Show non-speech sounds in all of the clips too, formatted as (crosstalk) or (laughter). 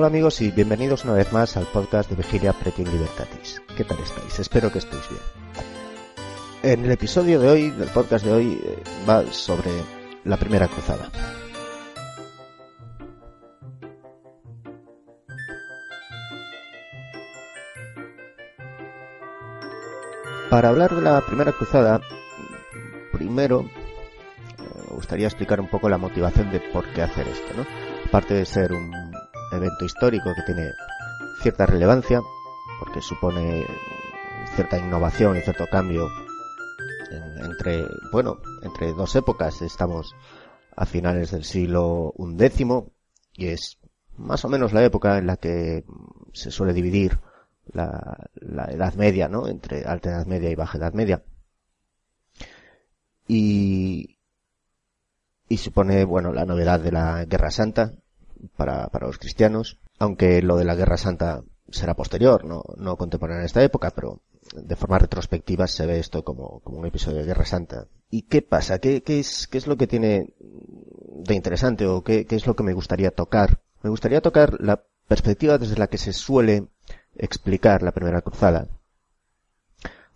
Hola amigos y bienvenidos una vez más al podcast de Vigilia Pretium Libertatis. ¿Qué tal estáis? Espero que estéis bien. En el episodio de hoy, del podcast de hoy, eh, va sobre la primera cruzada. Para hablar de la primera cruzada, primero eh, me gustaría explicar un poco la motivación de por qué hacer esto, ¿no? Aparte de ser un evento histórico que tiene cierta relevancia, porque supone cierta innovación y cierto cambio en- entre, bueno, entre dos épocas. Estamos a finales del siglo XI y es más o menos la época en la que se suele dividir la, la Edad Media, ¿no? Entre Alta Edad Media y Baja Edad Media. Y, y supone, bueno, la novedad de la Guerra Santa para, para los cristianos, aunque lo de la Guerra Santa será posterior, no, no contemporáneo en esta época, pero de forma retrospectiva se ve esto como, como un episodio de Guerra Santa. ¿Y qué pasa? ¿Qué, qué es, qué es lo que tiene de interesante o qué, qué es lo que me gustaría tocar? Me gustaría tocar la perspectiva desde la que se suele explicar la primera cruzada.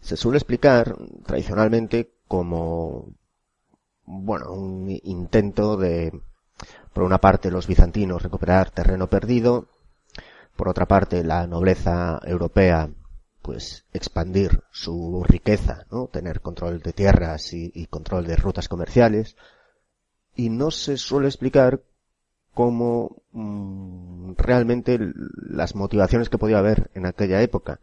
Se suele explicar tradicionalmente como, bueno, un intento de, por una parte los bizantinos recuperar terreno perdido, por otra parte la nobleza europea pues expandir su riqueza, ¿no? tener control de tierras y, control de rutas comerciales, y no se suele explicar cómo mm, realmente las motivaciones que podía haber en aquella época.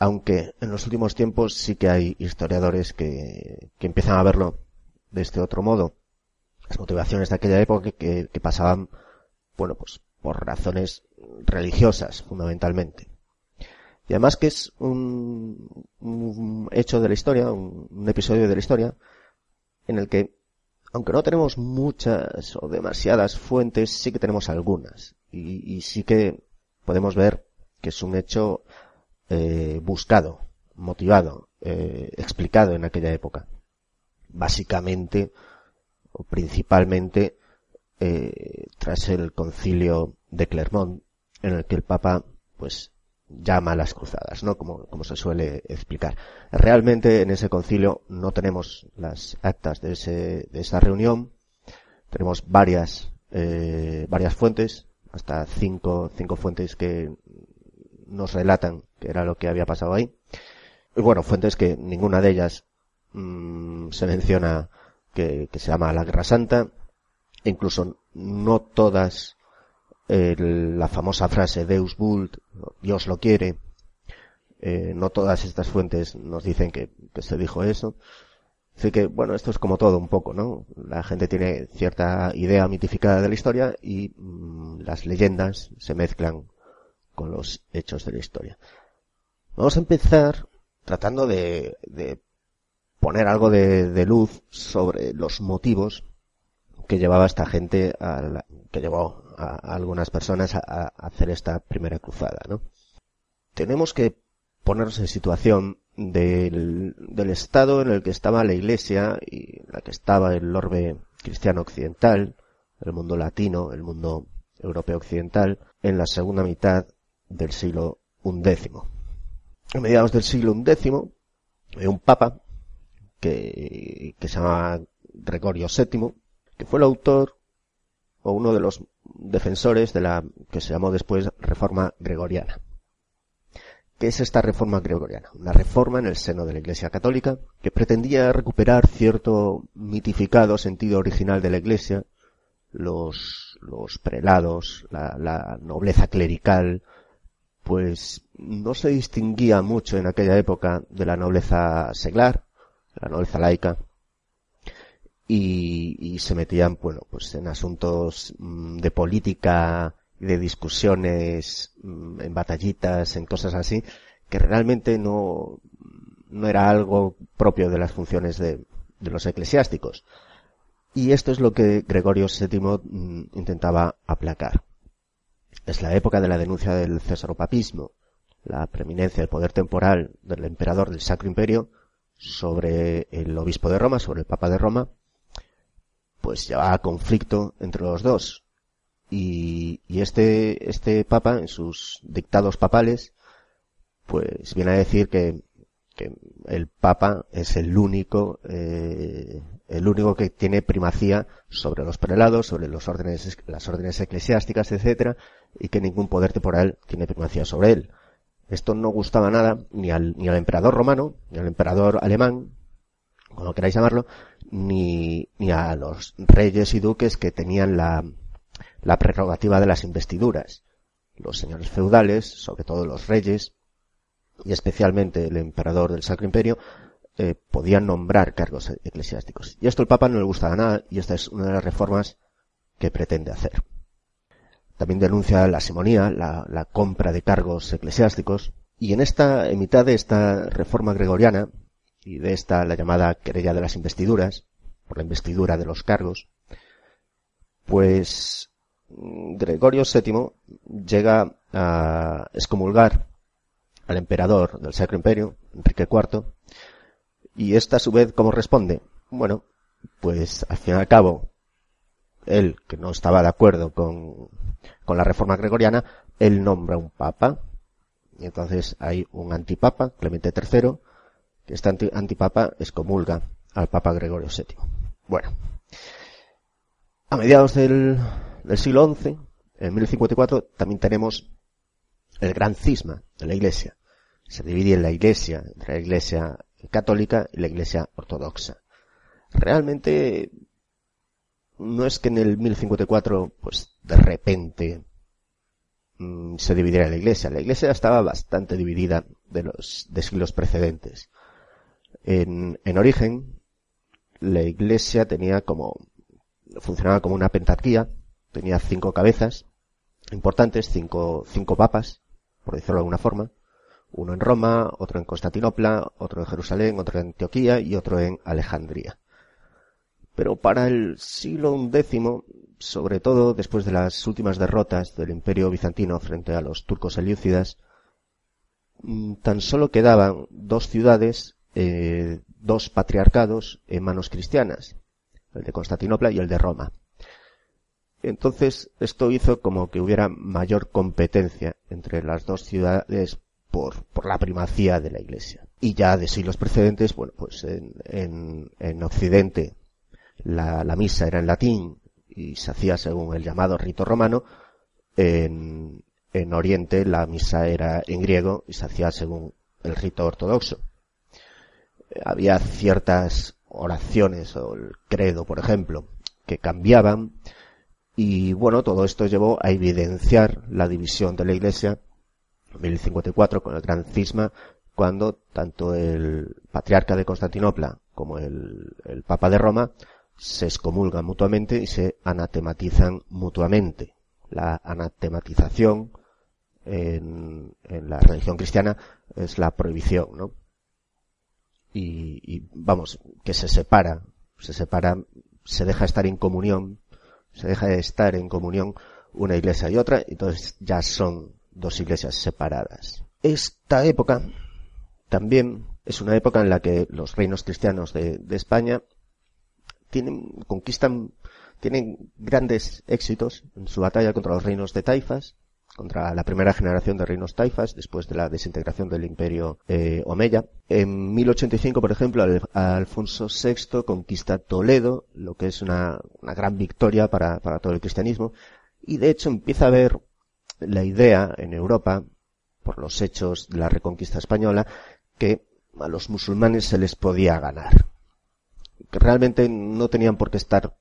Aunque en los últimos tiempos sí que hay historiadores que, que empiezan a verlo de este otro modo. Las motivaciones de aquella época que, que pasaban, bueno, pues por razones religiosas, fundamentalmente. Y además que es un, hecho de la historia, un, episodio de la historia, en el que, aunque no tenemos muchas o demasiadas fuentes, sí que tenemos algunas. Y, y sí que podemos ver que es un hecho eh, buscado, motivado, eh, explicado en aquella época. Básicamente, o principalmente, eh, tras el concilio de Clermont, en el que el Papa, pues, llama a las cruzadas, ¿no? Como, como se suele explicar. Realmente en ese concilio no tenemos las actas de ese, de esa reunión. Tenemos varias, eh, varias fuentes, hasta cinco, cinco fuentes que nos relatan que era lo que había pasado ahí. Y bueno, fuentes que ninguna de ellas mm, se menciona que, se llama la Guerra Santa. Incluso no todas la famosa frase Deus vult, Dios lo quiere, eh, no todas estas fuentes nos dicen que, que se dijo eso. Así que, bueno, esto es como todo un poco, ¿no? La gente tiene cierta idea mitificada de la historia y mm, las leyendas se mezclan con los hechos de la historia. Vamos a empezar tratando de, de poner algo de, de luz sobre los motivos que llevaba esta gente a la- que llevó a, algunas personas a, hacer esta primera cruzada, ¿no? Tenemos que ponernos en situación del, estado en el que estaba la iglesia y en la que estaba el orbe cristiano occidental, el mundo latino, el mundo europeo occidental, en la segunda mitad del siglo XI. A mediados del siglo XI, un papa que, se llamaba Gregorio VII, que fue el autor o uno de los defensores de la que se llamó después Reforma Gregoriana. ¿Qué es esta reforma gregoriana? Una reforma en el seno de la Iglesia Católica que pretendía recuperar cierto mitificado sentido original de la Iglesia, los, los prelados, la, la nobleza clerical, pues no se distinguía mucho en aquella época de la nobleza seglar, la nobleza laica, y, y, se metían, bueno, pues en asuntos mm, de política, de discusiones, mm, en batallitas, en cosas así, que realmente no, no era algo propio de las funciones de, de los eclesiásticos. Y esto es lo que Gregorio VII mm, intentaba aplacar. Es la época de la denuncia del cesaropapismo, la preeminencia del poder temporal del emperador del Sacro Imperio sobre el obispo de Roma, sobre el papa de Roma, pues llevaba conflicto entre los dos. Y, y este, este papa, en sus dictados papales, pues viene a decir que, que el papa es el único eh, el único que tiene primacía sobre los prelados, sobre los órdenes, las órdenes eclesiásticas, etcétera, y que ningún poder temporal tiene primacía sobre él. Esto no gustaba nada ni al, ni al emperador romano, ni al emperador alemán, como queráis llamarlo, ni, a los reyes y duques que tenían la, la prerrogativa de las investiduras. Los señores feudales, sobre todo los reyes, y especialmente el emperador del Sacro Imperio, eh, podían nombrar cargos eclesiásticos. Y esto el Papa no le gustaba nada y esta es una de las reformas que pretende hacer. También denuncia la simonía, la, compra de cargos eclesiásticos. Y en esta, en mitad de esta reforma gregoriana, y de esta la llamada querella de las investiduras, por la investidura de los cargos, pues Gregorio VII llega a excomulgar al emperador del Sacro Imperio, Enrique IV, y esta a su vez, ¿cómo responde? Bueno, pues al fin y al cabo, él, que no estaba de acuerdo con, con la reforma gregoriana, él nombra un papa, y entonces hay un antipapa, Clemente III, que este antipapa excomulga al papa Gregorio VII. Bueno, a mediados del, del siglo XI, en 1054, también tenemos el gran cisma de la iglesia. Se divide en la iglesia, entre la iglesia católica y la iglesia ortodoxa. Realmente no es que en el 1054 pues de repente mm, se dividiera la iglesia. La iglesia estaba bastante dividida de los de siglos precedentes. En, en origen, la iglesia tenía como, funcionaba como una pentarquía, tenía cinco cabezas importantes, cinco, cinco papas, por decirlo de alguna forma, uno en Roma, otro en Constantinopla, otro en Jerusalén, otro en Antioquía y otro en Alejandría. Pero para el siglo X, sobre todo después de las últimas derrotas del imperio bizantino frente a los turcos eliúcidas, mm, tan solo quedaban dos ciudades, eh, dos patriarcados en manos cristianas, el de Constantinopla y el de Roma. Entonces, esto hizo como que hubiera mayor competencia entre las dos ciudades por, por la primacía de la Iglesia. Y ya de siglos precedentes, bueno, pues en, en, en Occidente la, la misa era en latín y se hacía según el llamado rito romano, en, en Oriente la misa era en griego y se hacía según el rito ortodoxo. Había ciertas oraciones o el credo, por ejemplo, que cambiaban y bueno, todo esto llevó a evidenciar la división de la iglesia 1054 con el gran cisma cuando tanto el patriarca de Constantinopla como el, el papa de Roma se excomulgan mutuamente y se anatematizan mutuamente. La anatematización en, la religión cristiana es la prohibición, ¿no? Y, vamos, que se separa, se separa, se deja estar en comunión, se deja de estar en comunión una iglesia y otra, y entonces ya son dos iglesias separadas. Esta época también es una época en la que los reinos cristianos de España tienen, conquistan, tienen grandes éxitos en su batalla contra los reinos de Taifas, contra la primera generación de reinos taifas después de la desintegración del imperio eh, Omeya. En 1085, por ejemplo, Alfonso VI conquista Toledo, lo que es una, gran victoria para, para, todo el cristianismo, y de hecho empieza a haber la idea en Europa, por los hechos de la reconquista española, que a los musulmanes se les podía ganar. Que realmente no tenían por qué estar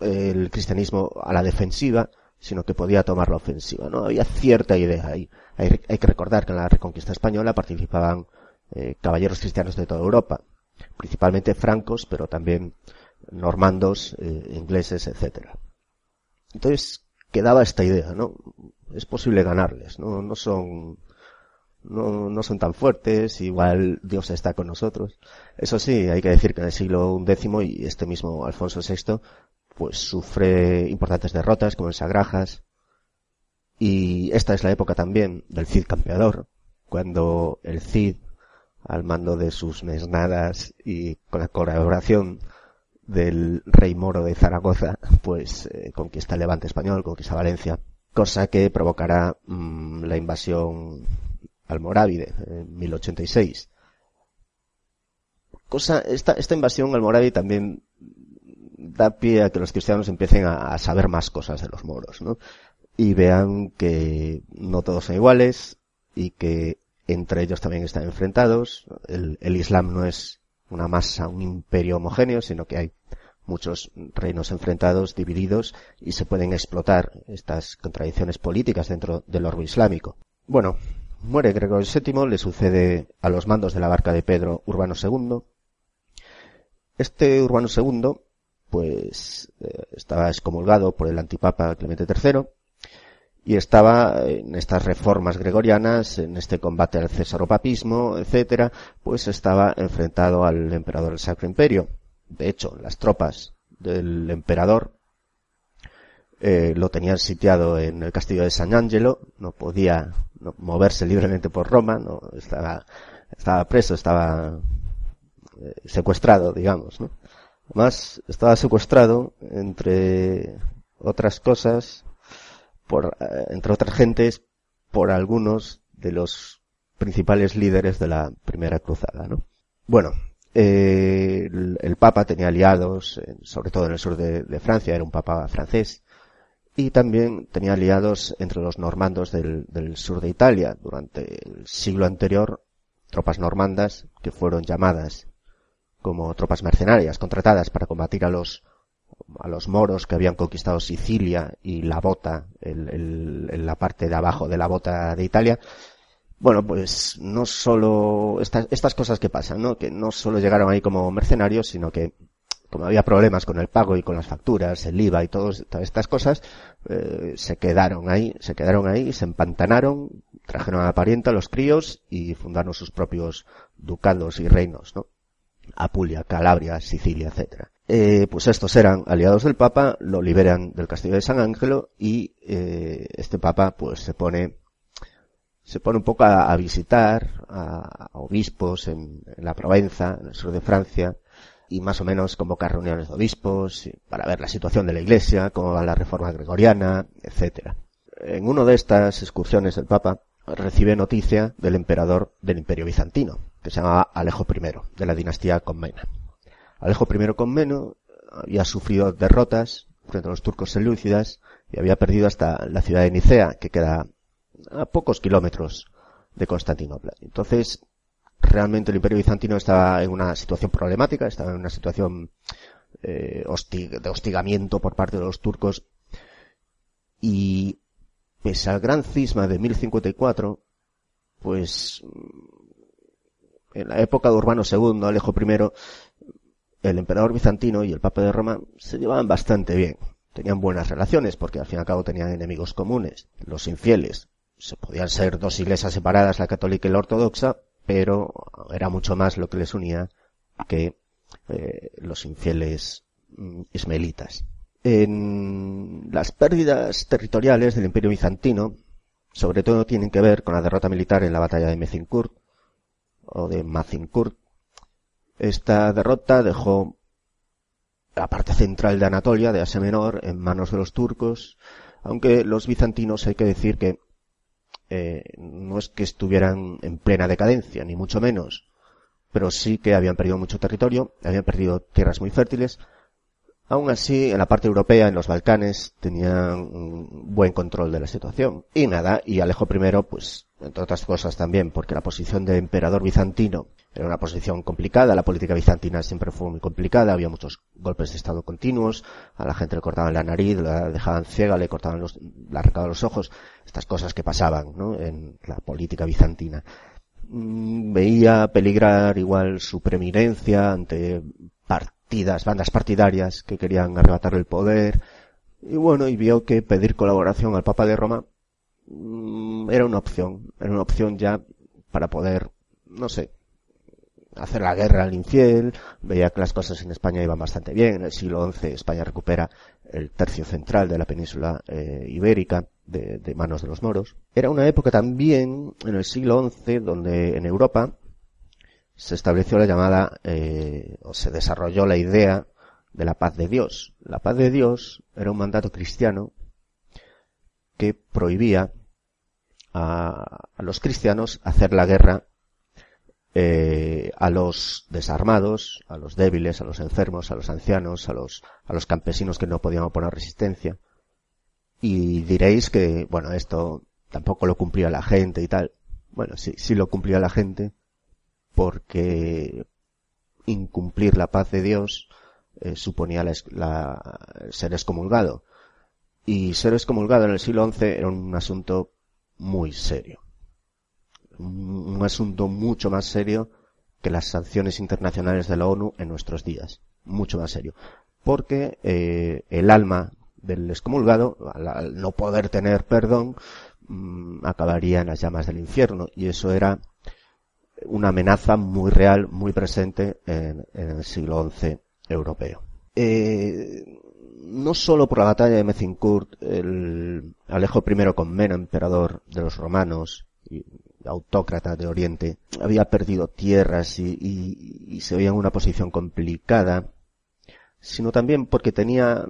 el cristianismo a la defensiva, sino que podía tomar la ofensiva, ¿no? Había cierta idea ahí. Hay, hay que recordar que en la Reconquista Española participaban eh, caballeros cristianos de toda Europa, principalmente francos, pero también normandos, eh, ingleses, etcétera. Entonces quedaba esta idea, ¿no? Es posible ganarles, no, no son no, no son tan fuertes, igual Dios está con nosotros. Eso sí, hay que decir que en el siglo X y este mismo Alfonso VI, pues sufre importantes derrotas como en Sagrajas, y esta es la época también del Cid campeador, cuando el Cid, al mando de sus mesnadas y con la colaboración del rey moro de Zaragoza, pues eh, conquista el levante español, conquista Valencia, cosa que provocará mm, la invasión almorávide en 1086. Cosa, esta, esta invasión almorávide también da pie a que los cristianos empiecen a, saber más cosas de los moros, ¿no? Y vean que no todos son iguales y que entre ellos también están enfrentados. El, el Islam no es una masa, un imperio homogéneo, sino que hay muchos reinos enfrentados, divididos, y se pueden explotar estas contradicciones políticas dentro del orbe islámico. Bueno, muere Gregorio VII, le sucede a los mandos de la barca de Pedro Urbano II. Este Urbano II, pues, eh, estaba excomulgado por el antipapa Clemente III, y estaba en estas reformas gregorianas, en este combate al cesaropapismo, etcétera, pues estaba enfrentado al emperador del Sacro Imperio. De hecho, las tropas del emperador eh, lo tenían sitiado en el castillo de San Angelo, no podía moverse libremente por Roma, no estaba, estaba preso, estaba eh, secuestrado, digamos, ¿no? Además, estaba secuestrado entre otras cosas por, eh, entre otras gentes, por algunos de los principales líderes de la primera cruzada, ¿no? Bueno, eh, el, Papa tenía aliados, sobre todo en el sur de, Francia, era un Papa francés, y también tenía aliados entre los normandos del, del sur de Italia. Durante el siglo anterior, tropas normandas que fueron llamadas como tropas mercenarias contratadas para combatir a los a los moros que habían conquistado Sicilia y la bota, el, la parte de abajo de la bota de Italia, bueno, pues no solo estas, estas cosas que pasan, ¿no? Que no solo llegaron ahí como mercenarios, sino que como había problemas con el pago y con las facturas, el IVA y todas estas cosas, eh, se quedaron ahí, se quedaron ahí, se empantanaron, trajeron a la parienta, a los críos y fundaron sus propios ducados y reinos, ¿no? Apulia, Calabria, Sicilia, etcétera. Eh, pues estos eran aliados del Papa, lo liberan del castillo de San Ángelo y eh, este Papa pues se pone se pone un poco a, visitar a, obispos en, la Provenza, en el sur de Francia, y más o menos convoca reuniones de obispos para ver la situación de la Iglesia, cómo va la reforma gregoriana, etcétera. En una de estas excursiones el Papa recibe noticia del emperador del Imperio Bizantino, que se llamaba Alejo I, de la dinastía Comnena. Alejo I Comneno había sufrido derrotas frente a los turcos selúcidas y había perdido hasta la ciudad de Nicea, que queda a pocos kilómetros de Constantinopla. Entonces, realmente el imperio bizantino estaba en una situación problemática, estaba en una situación eh, de hostigamiento por parte de los turcos y pese al gran cisma de 1054, pues en la época de Urbano II, Alejo I, el emperador bizantino y el papa de Roma se llevaban bastante bien. Tenían buenas relaciones porque al fin y al cabo tenían enemigos comunes, los infieles. Se podían ser dos iglesias separadas, la católica y la ortodoxa, pero era mucho más lo que les unía que eh, los infieles mm, ismaelitas. En las pérdidas territoriales del imperio bizantino, sobre todo tienen que ver con la derrota militar en la batalla de Mezinkurt, o de Mazinkurt, esta derrota dejó la parte central de Anatolia, de Asia Menor, en manos de los turcos, aunque los bizantinos hay que decir que eh, no es que estuvieran en plena decadencia, ni mucho menos, pero sí que habían perdido mucho territorio, habían perdido tierras muy fértiles, Aún así, en la parte europea, en los Balcanes, tenían un buen control de la situación. Y nada, y Alejo I, pues, entre otras cosas también, porque la posición de emperador bizantino era una posición complicada, la política bizantina siempre fue muy complicada, había muchos golpes de estado continuos, a la gente le cortaban la nariz, la dejaban ciega, le cortaban los, la arrancaban los ojos, estas cosas que pasaban, ¿no? En la política bizantina. Mm, veía peligrar igual su preeminencia ante partidas, bandas partidarias que querían arrebatarle el poder. Y bueno, y vio que pedir colaboración al Papa de Roma mm, era una opción, era una opción ya para poder, no sé, hacer la guerra al infiel, veía que las cosas en España iban bastante bien, en el siglo XI España recupera el tercio central de la península eh, ibérica de, de, manos de los moros. Era una época también, en el siglo XI, donde en Europa se estableció la llamada, eh, o se desarrolló la idea de la paz de Dios. La paz de Dios era un mandato cristiano que prohibía a, los cristianos hacer la guerra eh, a los desarmados, a los débiles, a los enfermos, a los ancianos, a los, a los campesinos que no podían oponer resistencia. Y diréis que, bueno, esto tampoco lo cumplía la gente y tal. Bueno, sí, sí lo cumplía la gente, porque incumplir la paz de Dios eh, suponía la, ser excomulgado. Y ser excomulgado en el siglo XI era un asunto muy serio. Un, un asunto mucho más serio que las sanciones internacionales de la ONU en nuestros días. Mucho más serio. Porque eh, el alma del excomulgado, al, no poder tener perdón, mmm, acabaría en las llamas del infierno. Y eso era una amenaza muy real, muy presente en, el siglo XI europeo. Eh, no solo por la batalla de Mezincourt, el Alejo I Comneno, emperador de los romanos y autócrata de Oriente, había perdido tierras y, y, y se veía en una posición complicada, sino también porque tenía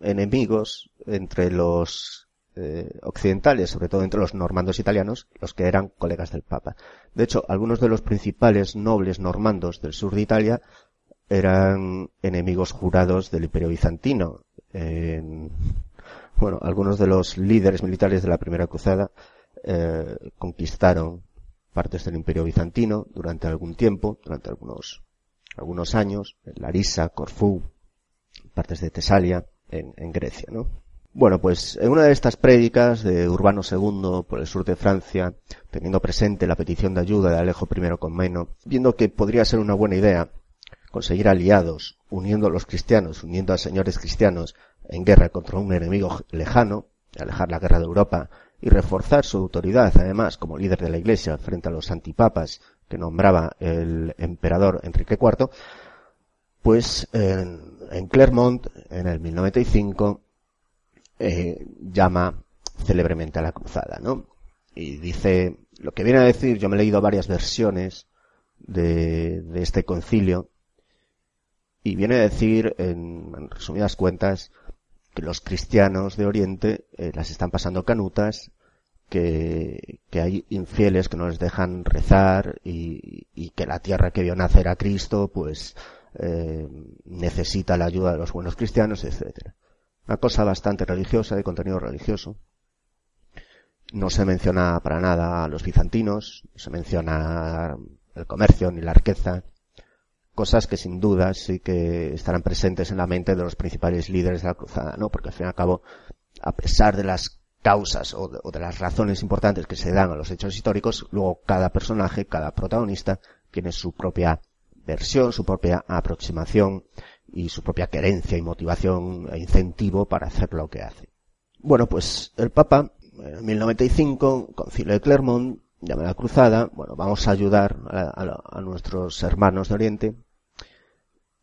enemigos entre los eh, occidentales, sobre todo entre los normandos italianos, los que eran colegas del Papa. De hecho, algunos de los principales nobles normandos del sur de Italia eran enemigos jurados del Imperio Bizantino. bueno, algunos de los líderes militares de la Primera Cruzada eh, conquistaron partes del Imperio Bizantino durante algún tiempo, durante algunos algunos años, en Larisa, Corfú, partes de Tesalia, en, en Grecia, ¿no? Bueno, pues en una de estas prédicas de Urbano II por el sur de Francia, teniendo presente la petición de ayuda de Alejo I Comneno, viendo que podría ser una buena idea conseguir aliados, uniendo a los cristianos, uniendo a señores cristianos en guerra contra un enemigo lejano, alejar la guerra de Europa y reforzar su autoridad, además, como líder de la Iglesia frente a los antipapas que nombraba el emperador Enrique IV, pues en, en Clermont, en el 1095, eh, llama célebremente a la cruzada, ¿no? Y dice, lo que viene a decir, yo me he leído varias versiones de, de este concilio, y viene a decir, en, resumidas cuentas, que los cristianos de Oriente eh, las están pasando canutas, que, que, hay infieles que no les dejan rezar y, y, que la tierra que vio nacer a Cristo, pues, eh, necesita la ayuda de los buenos cristianos, etcétera. Una cosa bastante religiosa, de contenido religioso. No se menciona para nada a los bizantinos, no se menciona el comercio ni la riqueza, cosas que sin duda sí que estarán presentes en la mente de los principales líderes de la cruzada, ¿no? Porque al fin y al cabo, a pesar de las causas o de, o de, las razones importantes que se dan a los hechos históricos, luego cada personaje, cada protagonista tiene su propia versión, su propia aproximación y su propia querencia y motivación e incentivo para hacer lo que hace. Bueno, pues el Papa, en 1095, concilio de Clermont, llama la cruzada, bueno, vamos a ayudar a, nuestros hermanos de Oriente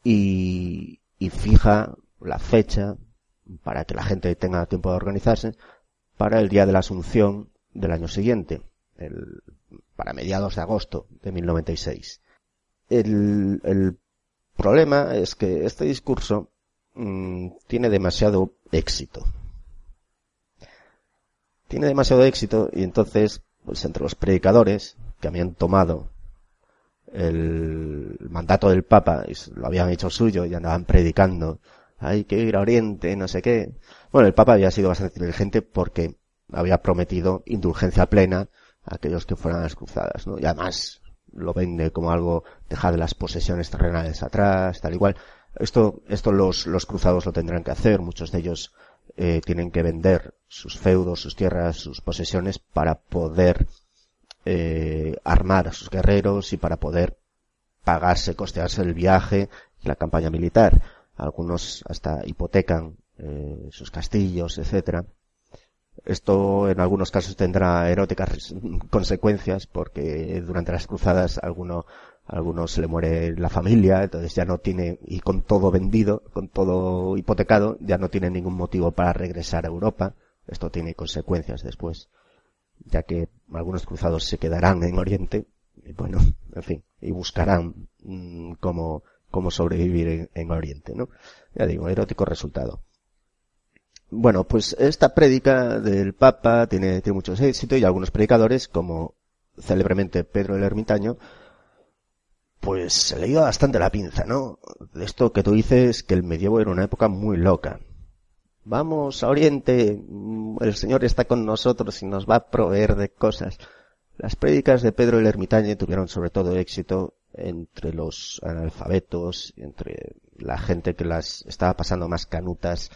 y, y fija la fecha para que la gente tenga tiempo de organizarse para el día de la Asunción del año siguiente, el, para mediados de agosto de 1096. El, el problema es que este discurso mmm, tiene demasiado éxito. Tiene demasiado éxito y entonces, pues entre los predicadores que habían tomado el mandato del Papa y lo habían hecho suyo y andaban predicando hay que ir a Oriente, no sé qué. Bueno, el Papa había sido bastante inteligente porque había prometido indulgencia plena a aquellos que fueran a las cruzadas, ¿no? Y además lo vende como algo, dejar las posesiones terrenales atrás, tal igual. Esto, esto los, los cruzados lo tendrán que hacer, muchos de ellos eh, tienen que vender sus feudos, sus tierras, sus posesiones para poder eh, armar a sus guerreros y para poder pagarse, costearse el viaje y la campaña militar. Algunos hasta hipotecan eh, sus castillos, etcétera. Esto en algunos casos tendrá eróticas consecuencias porque durante las cruzadas alguno algunos se le muere la familia, entonces ya no tiene, y con todo vendido, con todo hipotecado, ya no tiene ningún motivo para regresar a Europa. Esto tiene consecuencias después, ya que algunos cruzados se quedarán en Oriente, y bueno, en fin, y buscarán mm, cómo, cómo sobrevivir en, Oriente, ¿no? Ya digo, erótico resultado. Bueno, pues esta prédica del Papa tiene, tiene mucho éxito y algunos predicadores, como célebremente Pedro el Ermitaño, pues se le iba bastante la pinza, ¿no? De esto que tú dices que el medievo era una época muy loca. Vamos a Oriente, mm, el Señor está con nosotros y nos va a proveer de cosas. Las prédicas de Pedro el Ermitaño tuvieron sobre todo éxito entre los analfabetos, entre la gente que las estaba pasando más canutas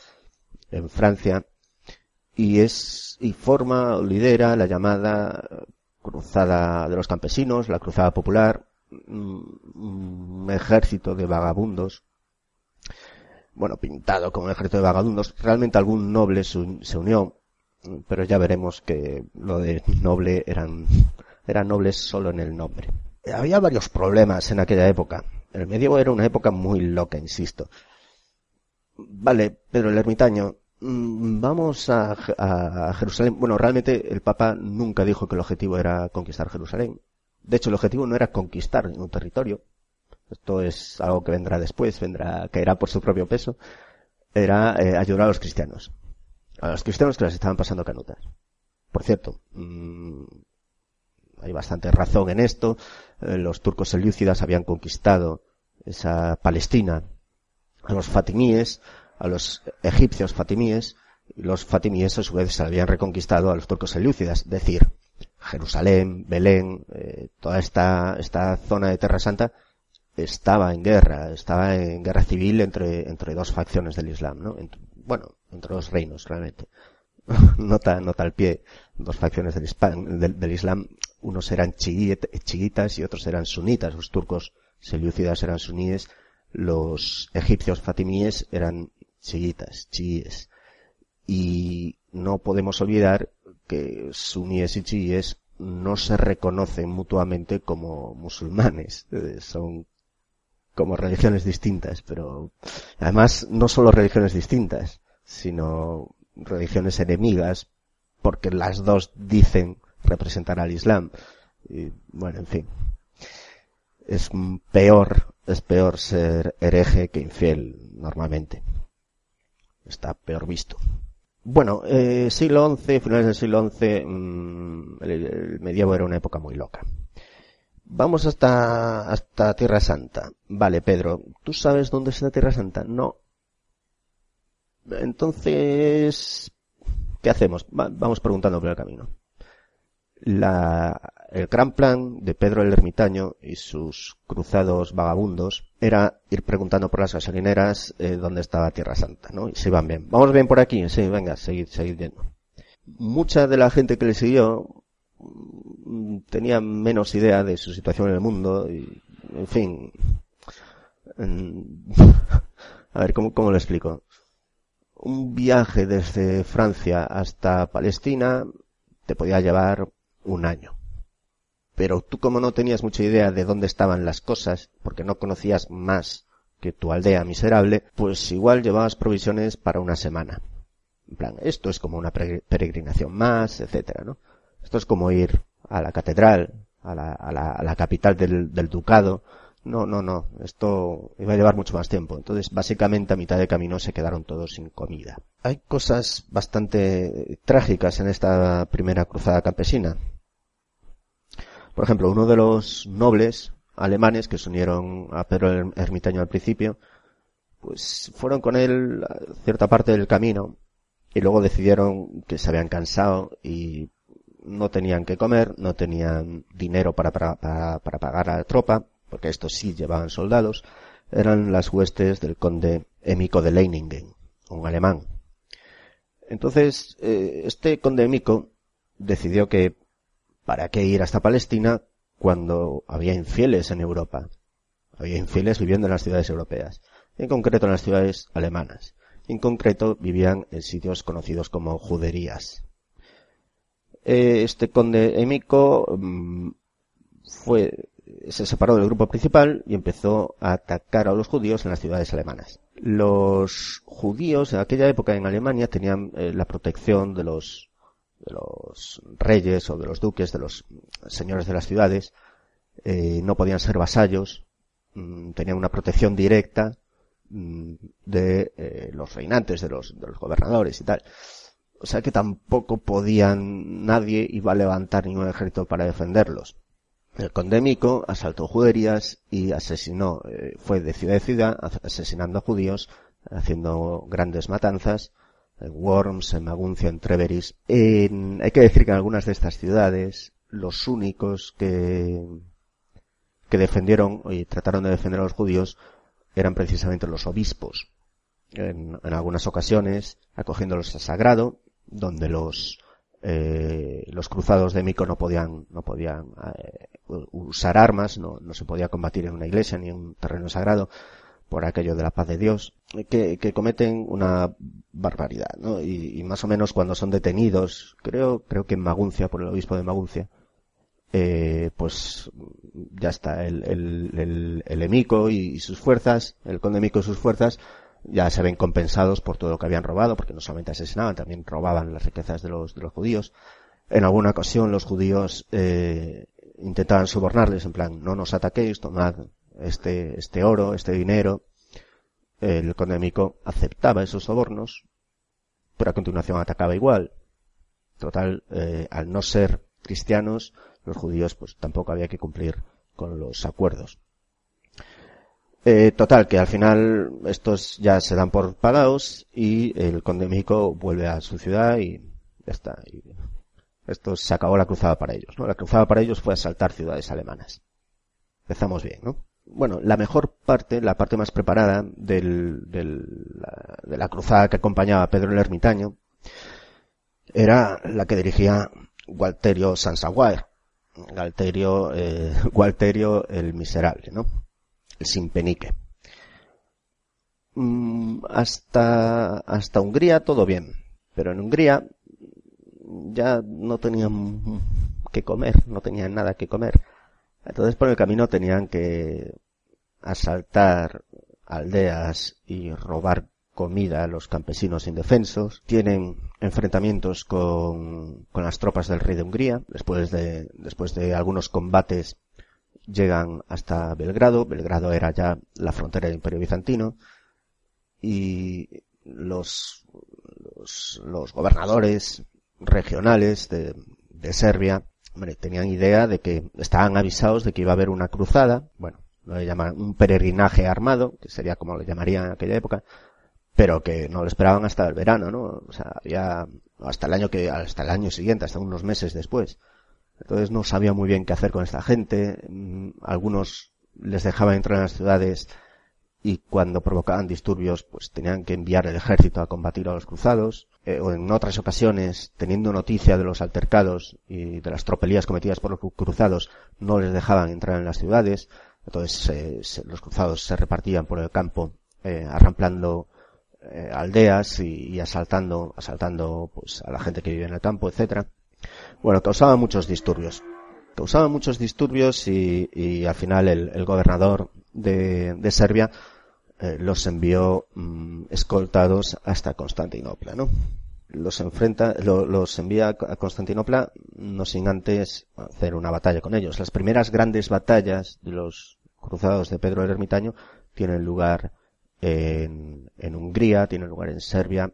en Francia, y es, y forma lidera la llamada cruzada de los campesinos, la cruzada popular, un ejército de vagabundos, bueno, pintado como un ejército de vagabundos, realmente algún noble se unió, pero ya veremos que lo de noble eran, eran nobles solo en el nombre. Había varios problemas en aquella época. El medievo era una época muy loca, insisto. Vale, pero el ermitaño, mm, vamos a, a Jerusalén. Bueno, realmente el Papa nunca dijo que el objetivo era conquistar Jerusalén. De hecho, el objetivo no era conquistar un territorio. Esto es algo que vendrá después, vendrá, caerá por su propio peso. Era eh, ayudar a los cristianos. A los cristianos que las estaban pasando canutas. Por cierto, mmm, hay bastante razón en esto. Eh, los turcos selyúcidas habían conquistado esa Palestina a los fatimíes, a los egipcios fatimíes, los fatimíes a su vez se habían reconquistado a los turcos selyúcidas. Es decir, Jerusalén, Belén, eh, toda esta, esta zona de Tierra Santa estaba en guerra, estaba en guerra civil entre, entre dos facciones del Islam, ¿no? bueno, entre dos reinos, realmente. (laughs) nota, nota al pie, dos facciones del, del, Islam, unos eran chiitas y otros eran sunitas, los turcos selyúcidas eran suníes, los egipcios fatimíes eran chiitas, chiíes. Y no podemos olvidar que suníes y chiíes no se reconocen mutuamente como musulmanes, (laughs) eh, son como religiones distintas, pero además no solo religiones distintas, sino religiones enemigas, porque las dos dicen representar al Islam. Y, bueno, en fin. Es peor, es peor ser hereje que infiel normalmente. Está peor visto. Bueno, eh, siglo XI, finales del siglo XI, mm, el, medievo era una época muy loca. Vamos hasta, hasta Tierra Santa. Vale, Pedro, ¿tú sabes dónde está Tierra Santa? No. Entonces, ¿qué hacemos? vamos preguntando por el camino la, el gran plan de Pedro el Ermitaño y sus cruzados vagabundos era ir preguntando por las gasolineras eh, dónde estaba Tierra Santa, ¿no? Y se iban bien. Vamos bien por aquí, sí, venga, seguid, seguid yendo. Mucha de la gente que le siguió mm, tenía menos idea de su situación en el mundo y, en fin, (laughs) a ver, ¿cómo, cómo lo explico? Un viaje desde Francia hasta Palestina te podía llevar un año. Pero tú como no tenías mucha idea de dónde estaban las cosas, porque no conocías más que tu aldea miserable, pues igual llevabas provisiones para una semana. En plan, esto es como una peregrinación más, etcétera, ¿no? Esto es como ir a la catedral, a la, a la, a la capital del, del ducado. No, no, no. Esto iba a llevar mucho más tiempo. Entonces, básicamente a mitad de camino se quedaron todos sin comida. Hay cosas bastante trágicas en esta primera cruzada campesina. Por ejemplo, uno de los nobles alemanes que se unieron a Pedro el Ermitaño al principio, pues fueron con él cierta parte del camino y luego decidieron que se habían cansado y no tenían que comer, no tenían dinero para, para, para, pagar a la tropa, porque estos sí llevaban soldados, eran las huestes del conde Emico de Leiningen, un alemán. Entonces, eh, este conde Emico decidió que para qué ir hasta Palestina cuando había infieles en Europa. Había infieles viviendo en las ciudades europeas, en concreto en las ciudades alemanas. En concreto vivían en sitios conocidos como juderías. Eh, este conde Emico mm, fue, se separó del grupo principal y empezó a atacar a los judíos en las ciudades alemanas. Los judíos en aquella época en Alemania tenían eh, la protección de los, de los reyes o de los duques, de los señores de las ciudades, eh, no podían ser vasallos, mm, tenían una protección directa mm, de los reinantes, de los, de los gobernadores y tal. O sea que tampoco podían, nadie iba a levantar ningún ejército para defenderlos. El conde Mico asaltó juderías y asesinó, eh, fue de ciudad en ciudad asesinando judíos, haciendo grandes matanzas en Worms, en Maguncia, en Treveris. hay que decir que en algunas de estas ciudades, los únicos que, que defendieron y trataron de defender a los judíos eran precisamente los obispos. En, en algunas ocasiones, acogiéndolos a sagrado, donde los eh, los cruzados de Mico no podían no podían eh, usar armas, no, no se podía combatir en una iglesia ni en un terreno sagrado por aquello de la paz de Dios, que, que cometen una barbaridad, ¿no? Y, y, más o menos cuando son detenidos, creo, creo que en Maguncia, por el obispo de Maguncia, eh, pues ya está, el, el, el, el emico y, sus fuerzas, el conde Mico y sus fuerzas, ya se ven compensados por todo lo que habían robado, porque no solamente asesinaban, también robaban las riquezas de los, de los judíos. En alguna ocasión los judíos eh, intentaban sobornarles, en plan, no nos ataquéis, tomad este, este oro, este dinero. El condémico aceptaba esos sobornos, pero a continuación atacaba igual. Total, eh, al no ser cristianos, los judíos pues tampoco había que cumplir con los acuerdos. Eh, total, que al final estos ya se dan por pagados y el conde Mico vuelve a su ciudad y ya está. Y esto se acabó la cruzada para ellos, ¿no? La cruzada para ellos fue asaltar ciudades alemanas. Empezamos bien, ¿no? Bueno, la mejor parte, la parte más preparada del, del, de la cruzada que acompañaba a Pedro el Ermitaño era la que dirigía Walterio Sansaguair. Walterio, eh, (laughs) Walterio el Miserable, ¿no? sin penique. Mm, hasta, hasta Hungría todo bien, pero en Hungría ya no tenían que comer, no tenían nada que comer. Entonces por el camino tenían que asaltar aldeas y robar comida a los campesinos indefensos. Tienen enfrentamientos con, con las tropas del rey de Hungría. Después de, después de algunos combates llegan hasta Belgrado. Belgrado era ya la frontera del Imperio Bizantino. Y los, los, gobernadores regionales de, de Serbia tenían idea de que estaban avisados de que iba a haber una cruzada, bueno, lo llaman un peregrinaje armado, que sería como lo llamarían en aquella época, pero que no lo esperaban hasta el verano, ¿no? O sea, ya hasta el año que, hasta el año siguiente, hasta unos meses después. Entonces no sabía muy bien qué hacer con esta gente. Mm, algunos les dejaban entrar en las ciudades y cuando provocaban disturbios pues tenían que enviar el ejército a combatir a los cruzados eh, o en otras ocasiones teniendo noticia de los altercados y de las tropelías cometidas por los cruzados no les dejaban entrar en las ciudades entonces los cruzados se repartían por el campo eh, arramplando eh, aldeas y, asaltando asaltando pues a la gente que vive en el campo etcétera bueno, causaba muchos disturbios. Causaba muchos disturbios y, y al final el gobernador de, Serbia eh, los envió mmm, escoltados hasta Constantinopla, ¿no? Los enfrenta, lo, los envía a Constantinopla no sin antes hacer una batalla con ellos. Las primeras grandes batallas de los cruzados de Pedro el Ermitaño tienen lugar en, en Hungría, tienen lugar en Serbia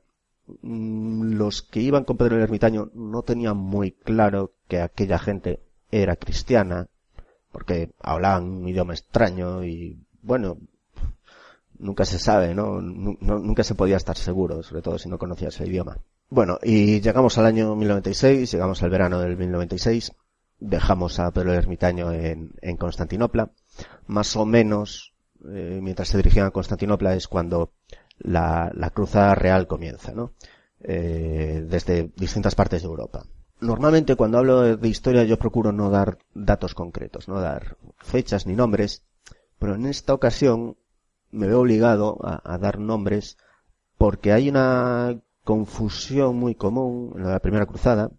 Mm, los que iban con Pedro el Ermitaño no tenían muy claro que aquella gente era cristiana, porque hablaban un idioma extraño y, bueno, nunca se sabe, ¿no? Nunca se podía estar seguro, sobre todo si no conocías el idioma. Bueno, y llegamos al año 1096, llegamos al verano del 1096, dejamos a Pedro el Ermitaño en, Constantinopla, más o menos, eh, mientras se dirigían a Constantinopla es cuando la, la cruzada real comienza, ¿no? Eh, desde distintas partes de Europa. Normalmente cuando hablo de historia yo procuro no dar datos concretos, no dar fechas ni nombres, pero en esta ocasión me veo obligado a, dar nombres porque hay una confusión muy común en la primera cruzada.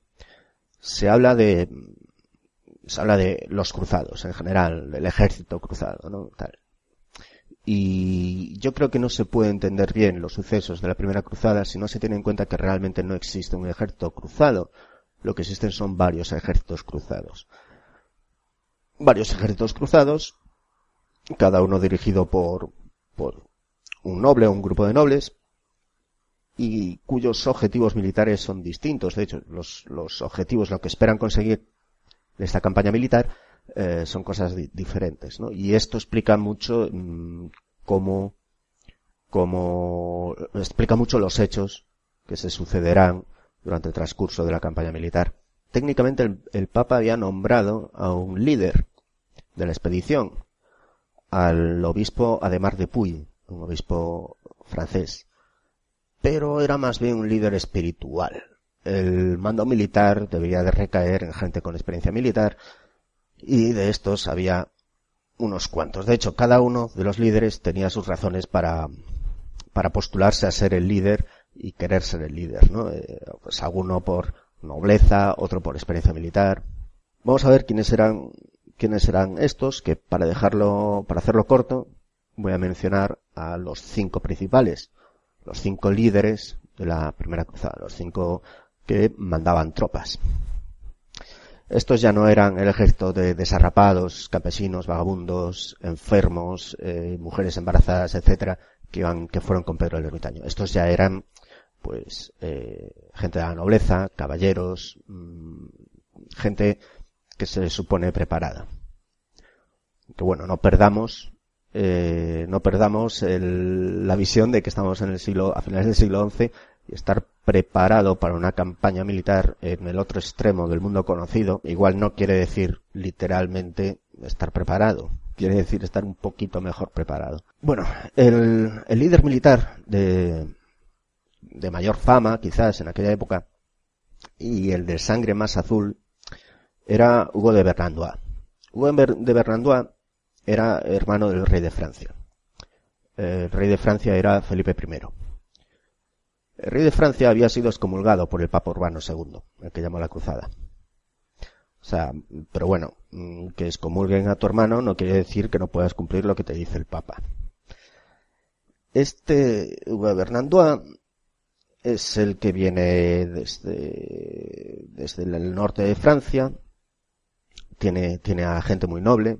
Se habla de se habla de los cruzados en general, del ejército cruzado, ¿no? Tal. Y yo creo que no se puede entender bien los sucesos de la primera cruzada si no se tiene en cuenta que realmente no existe un ejército cruzado. Lo que existen son varios ejércitos cruzados. Varios ejércitos cruzados, cada uno dirigido por, por un noble o un grupo de nobles, y cuyos objetivos militares son distintos. De hecho, los, objetivos, lo que esperan conseguir de esta campaña militar, eh, son cosas diferentes, ¿no? Y esto explica mucho mm, cómo, cómo, explica mucho los hechos que se sucederán durante el transcurso de la campaña militar. Técnicamente el, Papa había nombrado a un líder de la expedición, al obispo Ademar de Puy, un obispo francés, pero era más bien un líder espiritual. El mando militar debería de recaer en gente con experiencia militar y de estos había unos cuantos. De hecho, cada uno de los líderes tenía sus razones para, para postularse a ser el líder y querer ser el líder, ¿no? Eh, pues alguno por nobleza, otro por experiencia militar. Vamos a ver quiénes eran, quiénes eran estos, que para dejarlo, para hacerlo corto, voy a mencionar a los cinco principales, los cinco líderes de la primera cruzada, los cinco que mandaban tropas. Estos ya no eran el ejército de desarrapados, campesinos, vagabundos, enfermos, eh, mujeres embarazadas, etcétera, que iban, que fueron con Pedro el Ermitaño. Estos ya eran, pues, eh, gente de la nobleza, caballeros, mm, gente que se supone preparada. Que bueno, no perdamos, eh, no perdamos la visión de que estamos en el siglo, a finales del siglo XI y estar preparado para una campaña militar en el otro extremo del mundo conocido, igual no quiere decir literalmente estar preparado, quiere decir estar un poquito mejor preparado. Bueno, el, líder militar de, de mayor fama, quizás en aquella época, y el de sangre más azul, era Hugo de Bernandois. Hugo de Bernandois era hermano del rey de Francia. El rey de Francia era Felipe I. El rey de Francia había sido excomulgado por el Papa Urbano II, el que llamó la cruzada. O sea, pero bueno, mm, que excomulguen a tu hermano no quiere decir que no puedas cumplir lo que te dice el Papa. Este Bernandois es el que viene desde, desde el norte de Francia, tiene, tiene a gente muy noble,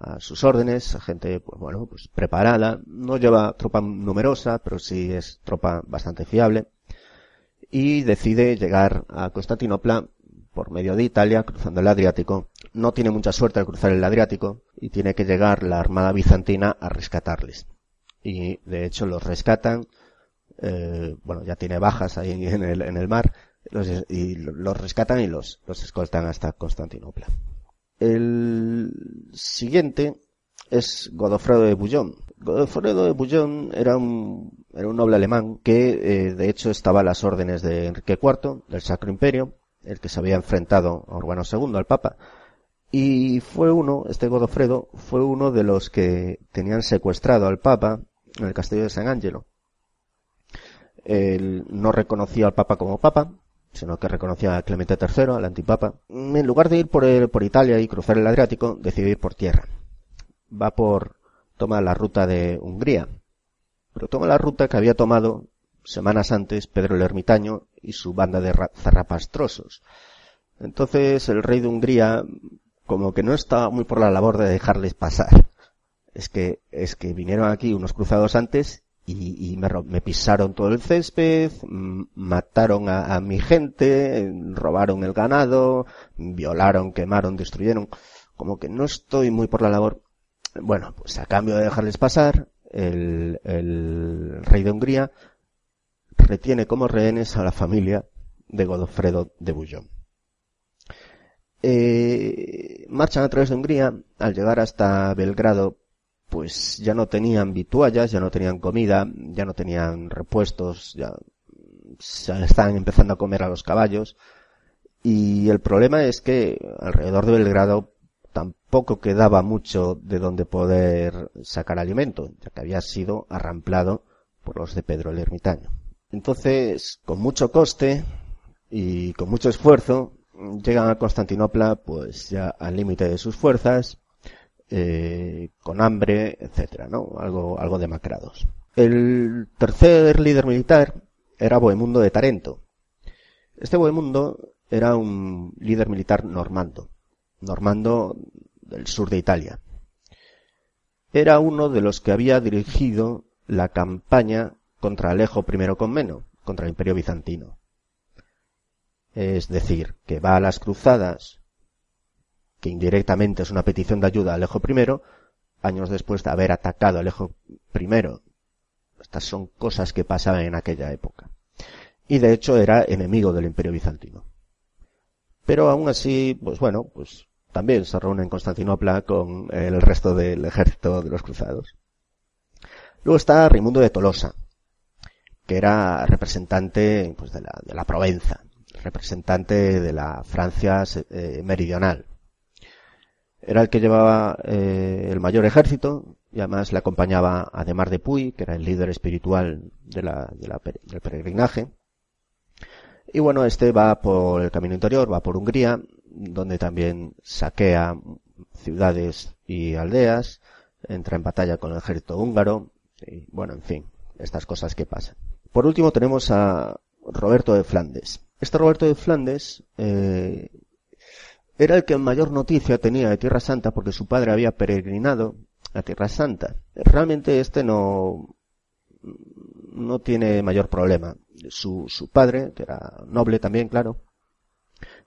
a sus órdenes, a gente, pues bueno, pues preparada, no lleva tropa numerosa, pero sí es tropa bastante fiable, y decide llegar a Constantinopla por medio de Italia, cruzando el Adriático. No tiene mucha suerte al cruzar el Adriático, y tiene que llegar la armada bizantina a rescatarles. Y de hecho los rescatan, eh, bueno, ya tiene bajas ahí en el, en el mar, y los rescatan y los, los escoltan hasta Constantinopla. El siguiente es Godofredo de Bouillon. Godofredo de Bouillon era un, era un noble alemán que, eh, de hecho, estaba a las órdenes de Enrique IV, del Sacro Imperio, el que se había enfrentado a Urbano II, al Papa. Y fue uno, este Godofredo, fue uno de los que tenían secuestrado al Papa en el castillo de San Angelo. Él no reconocía al Papa como Papa, sino que reconocía a Clemente III, al antipapa. En lugar de ir por, por Italia y cruzar el Adriático, decidió ir por tierra. Va por, toma la ruta de Hungría, pero toma la ruta que había tomado semanas antes Pedro el Ermitaño y su banda de zarrapastrosos. Entonces el rey de Hungría como que no estaba muy por la labor de dejarles pasar. Es que, es que vinieron aquí unos cruzados antes y, me, pisaron todo el césped, mataron a, mi gente, robaron el ganado, violaron, quemaron, destruyeron. Como que no estoy muy por la labor. Bueno, pues a cambio de dejarles pasar, el, rey de Hungría retiene como rehenes a la familia de Godofredo de Bouillon. Eh, marchan a través de Hungría, al llegar hasta Belgrado, pues ya no tenían vituallas, ya no tenían comida, ya no tenían repuestos, ya, estaban empezando a comer a los caballos. Y el problema es que alrededor de Belgrado tampoco quedaba mucho de donde poder sacar alimento, ya que había sido arramplado por los de Pedro el Ermitaño. Entonces, con mucho coste y con mucho esfuerzo, llegan a Constantinopla pues ya al límite de sus fuerzas, eh, con hambre, etcétera, ¿no? Algo, demacrados. El tercer líder militar era Bohemundo de Tarento. Este Bohemundo era un líder militar normando, normando del sur de Italia. Era uno de los que había dirigido la campaña contra Alejo I Comneno, contra el Imperio Bizantino. Es decir, que va a las cruzadas, que indirectamente es una petición de ayuda a Alejo I, años después de haber atacado a Alejo I. Estas son cosas que pasaban en aquella época. Y de hecho era enemigo del Imperio Bizantino. Pero aún así, pues bueno, pues también se reúne en Constantinopla con el resto del ejército de los cruzados. Luego está Raimundo de Tolosa, que era representante pues, de, la, de la Provenza, representante de la Francia eh, meridional. Era el que llevaba eh, el mayor ejército y además le acompañaba Ademar de Puy, que era el líder espiritual de del peregrinaje. Y bueno, este va por el camino interior, va por Hungría, donde también saquea ciudades y aldeas, entra en batalla con el ejército húngaro, y bueno, en fin, estas cosas que pasan. Por último tenemos a Roberto de Flandes. Este Roberto de Flandes eh, era el que mayor noticia tenía de Tierra Santa porque su padre había peregrinado a Tierra Santa. Realmente este no, no tiene mayor problema. Su, su padre, que era noble también, claro,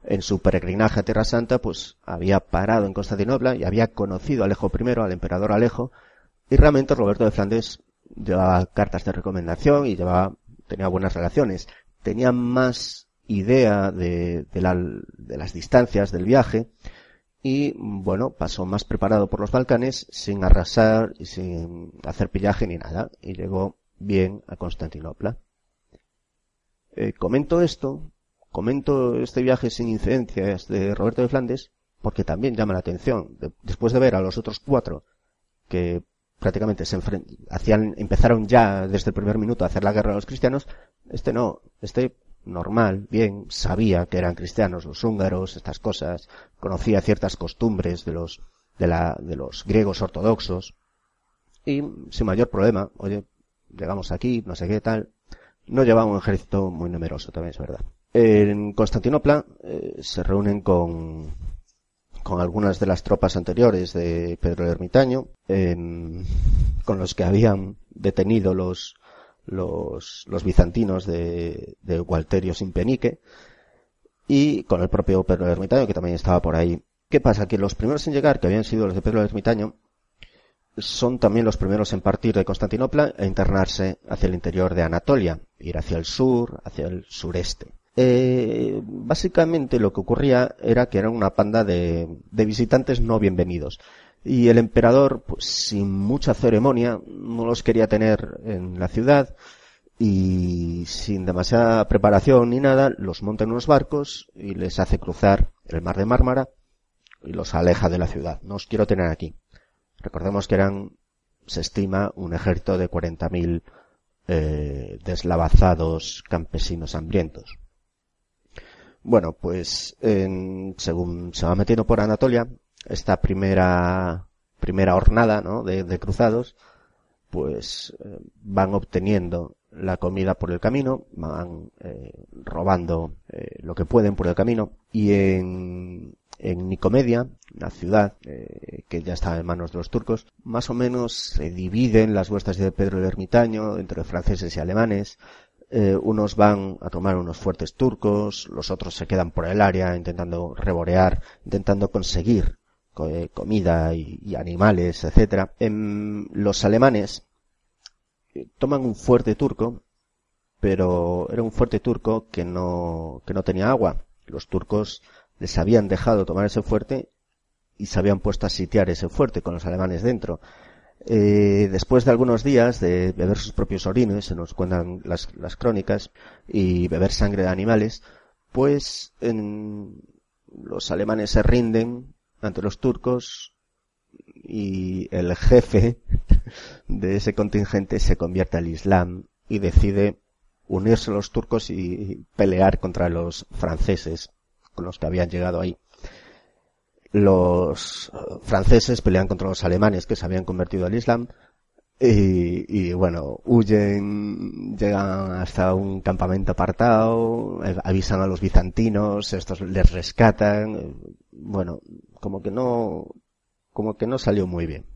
en su peregrinaje a Tierra Santa, pues había parado en Constantinopla y había conocido a Alejo I, al emperador Alejo, y realmente Roberto de Flandes llevaba cartas de recomendación y llevaba, tenía buenas relaciones. Tenía más idea de, de, la, de las distancias del viaje y bueno, pasó más preparado por los Balcanes sin arrasar y sin hacer pillaje ni nada y llegó bien a Constantinopla. Eh, comento esto, comento este viaje sin incidencias de Roberto de Flandes porque también llama la atención. después de ver a los otros cuatro que prácticamente se hacían, empezaron ya desde el primer minuto a hacer la guerra a los cristianos, este no, este normal, bien, sabía que eran cristianos los húngaros, estas cosas, conocía ciertas costumbres de los, de la, de los griegos ortodoxos, y sin mayor problema, oye, llegamos aquí, no sé qué tal, no llevaba un ejército muy numeroso, también es verdad. En Constantinopla eh, se reúnen con, con algunas de las tropas anteriores de Pedro el Ermitaño, con los que habían detenido los, los, los bizantinos de, de Gualterio Simpenique y con el propio Pedro Ermitaño que también estaba por ahí. ¿Qué pasa? Que los primeros en llegar, que habían sido los de Pedro Ermitaño, son también los primeros en partir de Constantinopla e internarse hacia el interior de Anatolia, ir hacia el sur, hacia el sureste. Eh, básicamente lo que ocurría era que era una panda de, de visitantes no bienvenidos y el emperador, pues sin mucha ceremonia, no los quería tener en la ciudad y sin demasiada preparación ni nada, los monta en unos barcos y les hace cruzar el mar de Mármara y los aleja de la ciudad. No os quiero tener aquí. Recordemos que eran, se estima, un ejército de 40.000 eh, deslavazados campesinos hambrientos. Bueno, pues en, según se va metiendo por Anatolia, esta primera primera hornada ¿no? de, cruzados pues eh, van obteniendo la comida por el camino, van eh, robando eh, lo que pueden por el camino y en, en Nicomedia, la ciudad que ya está en manos de los turcos, más o menos se dividen las huestas de Pedro el Ermitaño entre franceses y alemanes, unos van a tomar unos fuertes turcos, los otros se quedan por el área intentando reborear, intentando conseguir comida y, animales, etcétera. En los alemanes toman un fuerte turco, pero era un fuerte turco que no, que no tenía agua. Los turcos les habían dejado tomar ese fuerte y se habían puesto a sitiar ese fuerte con los alemanes dentro. Eh, después de algunos días de beber sus propios orines, se nos cuentan las, las crónicas, y beber sangre de animales, pues en, los alemanes se rinden ante los turcos y el jefe de ese contingente se convierte al Islam y decide unirse a los turcos y pelear contra los franceses con los que habían llegado ahí. Los franceses pelean contra los alemanes que se habían convertido al Islam y, bueno, huyen, llegan hasta un campamento apartado, avisan a los bizantinos, estos les rescatan, bueno, como que no, como que no salió muy bien.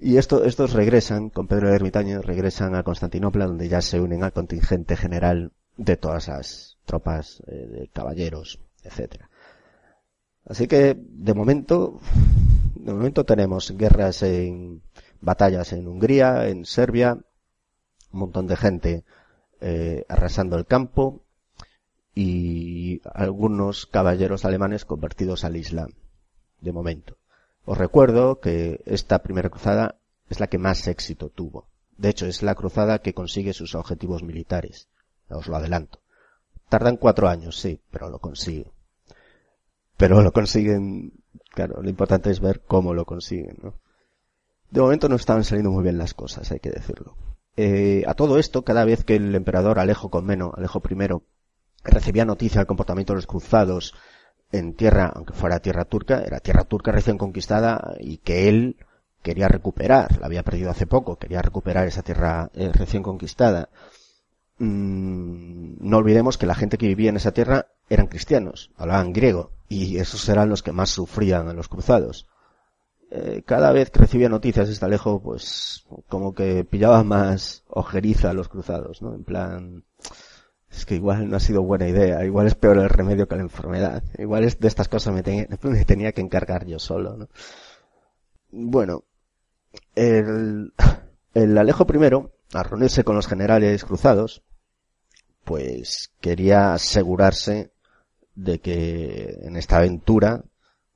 Y esto, estos regresan, con Pedro de Ermitaño, regresan a Constantinopla, donde ya se unen al contingente general de todas las tropas eh, de caballeros, etcétera. Así que, de momento, de momento tenemos guerras en, batallas en Hungría, en Serbia, un montón de gente eh, arrasando el campo y algunos caballeros alemanes convertidos al Islam, de momento. Os recuerdo que esta primera cruzada es la que más éxito tuvo. De hecho, es la cruzada que consigue sus objetivos militares. Os lo adelanto. Tardan cuatro años, sí, pero lo consigue pero lo consiguen, claro, lo importante es ver cómo lo consiguen, ¿no? De momento no estaban saliendo muy bien las cosas, hay que decirlo. Eh, a todo esto, cada vez que el emperador Alejo Comneno, Alejo I, recibía noticia del comportamiento de los cruzados en tierra, aunque fuera tierra turca, era tierra turca recién conquistada y que él quería recuperar, la había perdido hace poco, quería recuperar esa tierra eh, recién conquistada. Mm, no olvidemos que la gente que vivía en esa tierra eran cristianos, hablaban griego, y esos eran los que más sufrían en los cruzados. Eh, cada vez que recibía noticias de Estalejo, pues como que pillaba más ojeriza a los cruzados, ¿no? En plan, es que igual no ha sido buena idea, igual es peor el remedio que la enfermedad, igual es de estas cosas me, tenía (laughs) que encargar yo solo, ¿no? Bueno, el, el Alejo I, al reunirse con los generales cruzados, pues quería asegurarse de que en esta aventura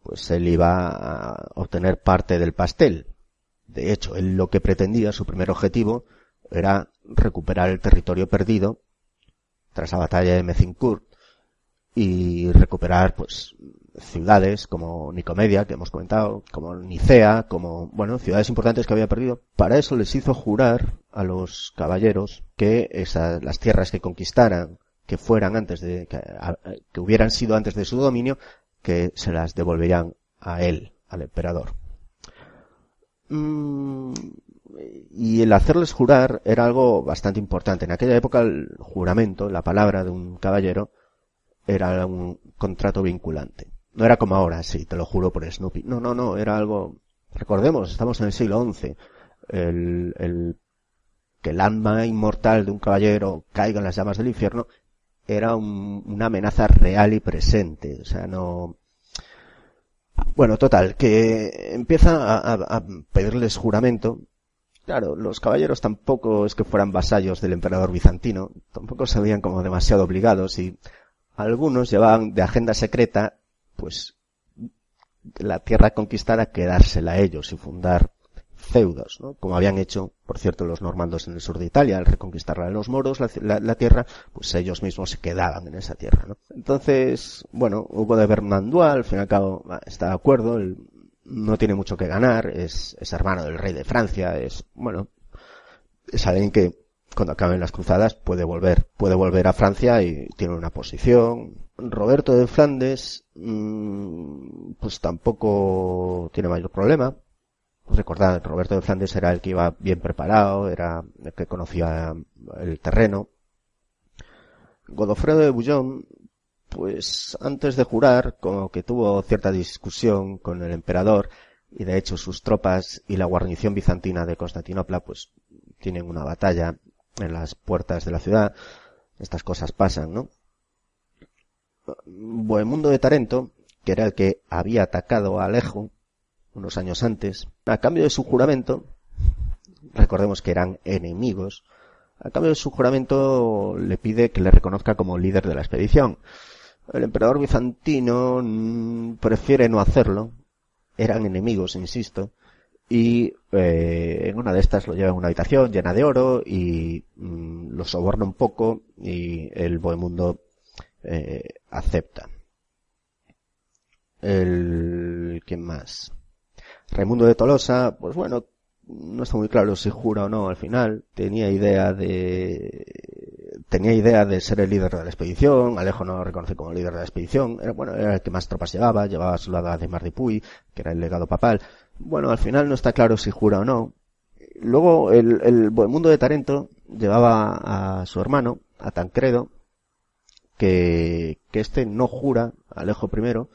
pues él iba a obtener parte del pastel. De hecho, él lo que pretendía, su primer objetivo, era recuperar el territorio perdido tras la batalla de Mezincourt y recuperar pues ciudades como Nicomedia, que hemos comentado, como Nicea, como, bueno, ciudades importantes que había perdido. Para eso les hizo jurar a los caballeros que esas, las tierras que conquistaran que fueran antes de, que, hubieran sido antes de su dominio, que se las devolverían a él, al emperador. Mm, y el hacerles jurar era algo bastante importante. En aquella época el juramento, la palabra de un caballero, era un contrato vinculante. No era como ahora, sí, te lo juro por Snoopy. No, no, no, era algo, recordemos, estamos en el siglo XI. El, el, que el alma inmortal de un caballero caiga en las llamas del infierno era una amenaza real y presente. O sea, no... Bueno, total, que empieza a, pedirles juramento. Claro, los caballeros tampoco es que fueran vasallos del emperador bizantino, tampoco se veían como demasiado obligados y algunos llevaban de agenda secreta, pues, la tierra conquistada quedársela a ellos y fundar feudos, ¿no? Como habían hecho, por cierto, los normandos en el sur de Italia, al reconquistar a los moros la, tierra, pues ellos mismos se quedaban en esa tierra, ¿no? Entonces, bueno, Hugo de Bernandua, al fin y al cabo, está de acuerdo, él no tiene mucho que ganar, es, es hermano del rey de Francia, es, bueno, es alguien que cuando acaben las cruzadas puede volver, puede volver a Francia y tiene una posición. Roberto de Flandes, mm, pues tampoco tiene mayor problema, recordad, Roberto de Flandes era el que iba bien preparado, era el que conocía el terreno. Godofredo de Bouillon, pues antes de jurar, como que tuvo cierta discusión con el emperador, y de hecho sus tropas y la guarnición bizantina de Constantinopla, pues tienen una batalla en las puertas de la ciudad. Estas cosas pasan, ¿no? Bohemundo de Tarento, que era el que había atacado a Alejo, unos años antes, a cambio de su juramento, recordemos que eran enemigos, a cambio de su juramento le pide que le reconozca como líder de la expedición. El emperador bizantino prefiere no hacerlo, eran enemigos, insisto, y eh, en una de estas lo lleva a una habitación llena de oro y mm, lo soborna un poco y el Bohemundo eh, acepta. El... ¿Quién más? Raimundo de Tolosa, pues bueno, no está muy claro si jura o no al final. Tenía idea de tenía idea de ser el líder de la expedición. Alejo no lo reconoce como líder de la expedición. Era bueno, era el que más tropas llevaba. Llevaba a su lado a de Mardipuy, que era el legado papal. Bueno, al final no está claro si jura o no. Luego el, el mundo de Tarento llevaba a su hermano, a Tancredo, que, que este no jura, Alejo primero,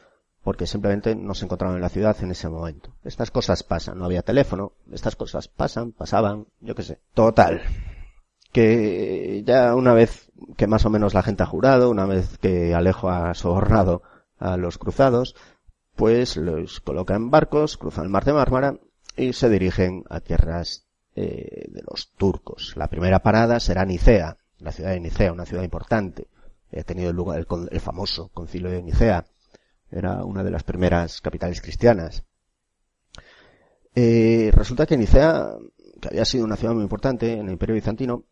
porque simplemente no se encontraban en la ciudad en ese momento. Estas cosas pasan, no había teléfono, estas cosas pasan, pasaban, yo qué sé. Total. Que ya una vez que más o menos la gente ha jurado, una vez que Alejo ha sobornado a los cruzados, pues los coloca en barcos, cruzan el mar de Mármara y se dirigen a tierras eh, de los turcos. La primera parada será Nicea, la ciudad de Nicea, una ciudad importante. Ha tenido lugar el, famoso concilio de Nicea, era una de las primeras capitales cristianas. Eh, resulta que Nicea, que había sido una ciudad muy importante en el Imperio Bizantino,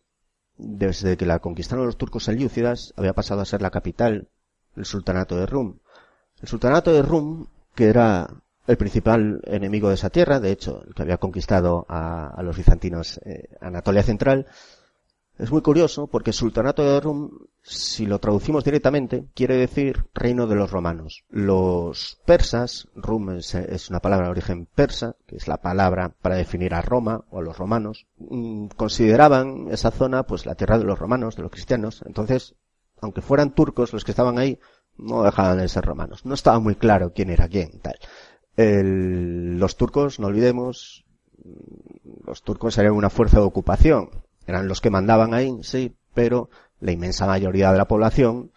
desde que la conquistaron los turcos selyúcidas, había pasado a ser la capital del sultanato de Rum. El sultanato de Rum, que era el principal enemigo de esa tierra, de hecho, el que había conquistado a, los bizantinos eh, Anatolia Central, es muy curioso porque Sultanato de Rum, si lo traducimos directamente, quiere decir reino de los romanos. Los persas, Rum es, una palabra de origen persa, que es la palabra para definir a Roma o a los romanos, mm, consideraban esa zona pues la tierra de los romanos, de los cristianos. Entonces, aunque fueran turcos los que estaban ahí, no dejaban de ser romanos. No estaba muy claro quién era quién, tal. los turcos, no olvidemos, los turcos eran una fuerza de ocupación eran los que mandaban ahí, sí, pero la inmensa mayoría de la población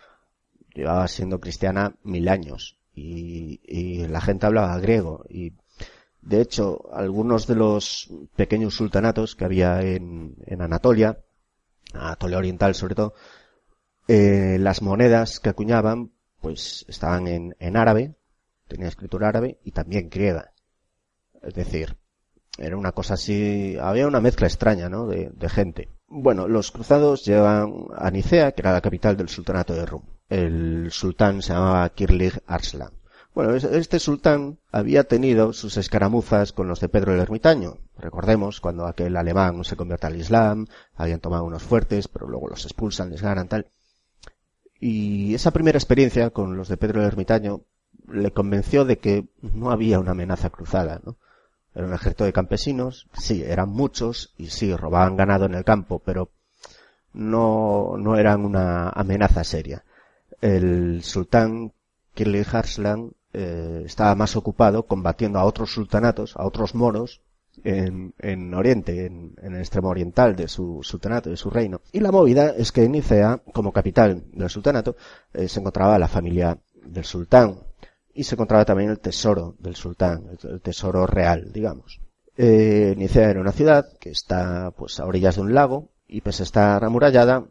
llevaba siendo cristiana mil años y, la gente hablaba griego y de hecho algunos de los pequeños sultanatos que había en, en Anatolia, Anatolia Oriental sobre todo, eh, las monedas que acuñaban pues estaban en, en árabe, tenía escritura árabe y también griega. Es decir, era una cosa así, había una mezcla extraña, ¿no? De, gente. Bueno, los cruzados llegan a Nicea, que era la capital del sultanato de Rum. El sultán se llamaba Kirlig Arslan. Bueno, este sultán había tenido sus escaramuzas con los de Pedro el Ermitaño. Recordemos cuando aquel alemán se convierte al Islam, habían tomado unos fuertes, pero luego los expulsan, les ganan, tal. Y esa primera experiencia con los de Pedro el Ermitaño le convenció de que no había una amenaza cruzada, ¿no? Era un ejército de campesinos, sí, eran muchos y sí, robaban ganado en el campo, pero no, no eran una amenaza seria. El sultán Kirli Harslan eh, estaba más ocupado combatiendo a otros sultanatos, a otros moros, en, en Oriente, en, el extremo oriental de su sultanato, de su reino. Y la movida es que en Nicea, como capital del sultanato, eh, se encontraba la familia del sultán, y se encontraba también el tesoro del sultán, el tesoro real, digamos. Eh, Nicea era una ciudad que está pues a orillas de un lago y pues está amurallada.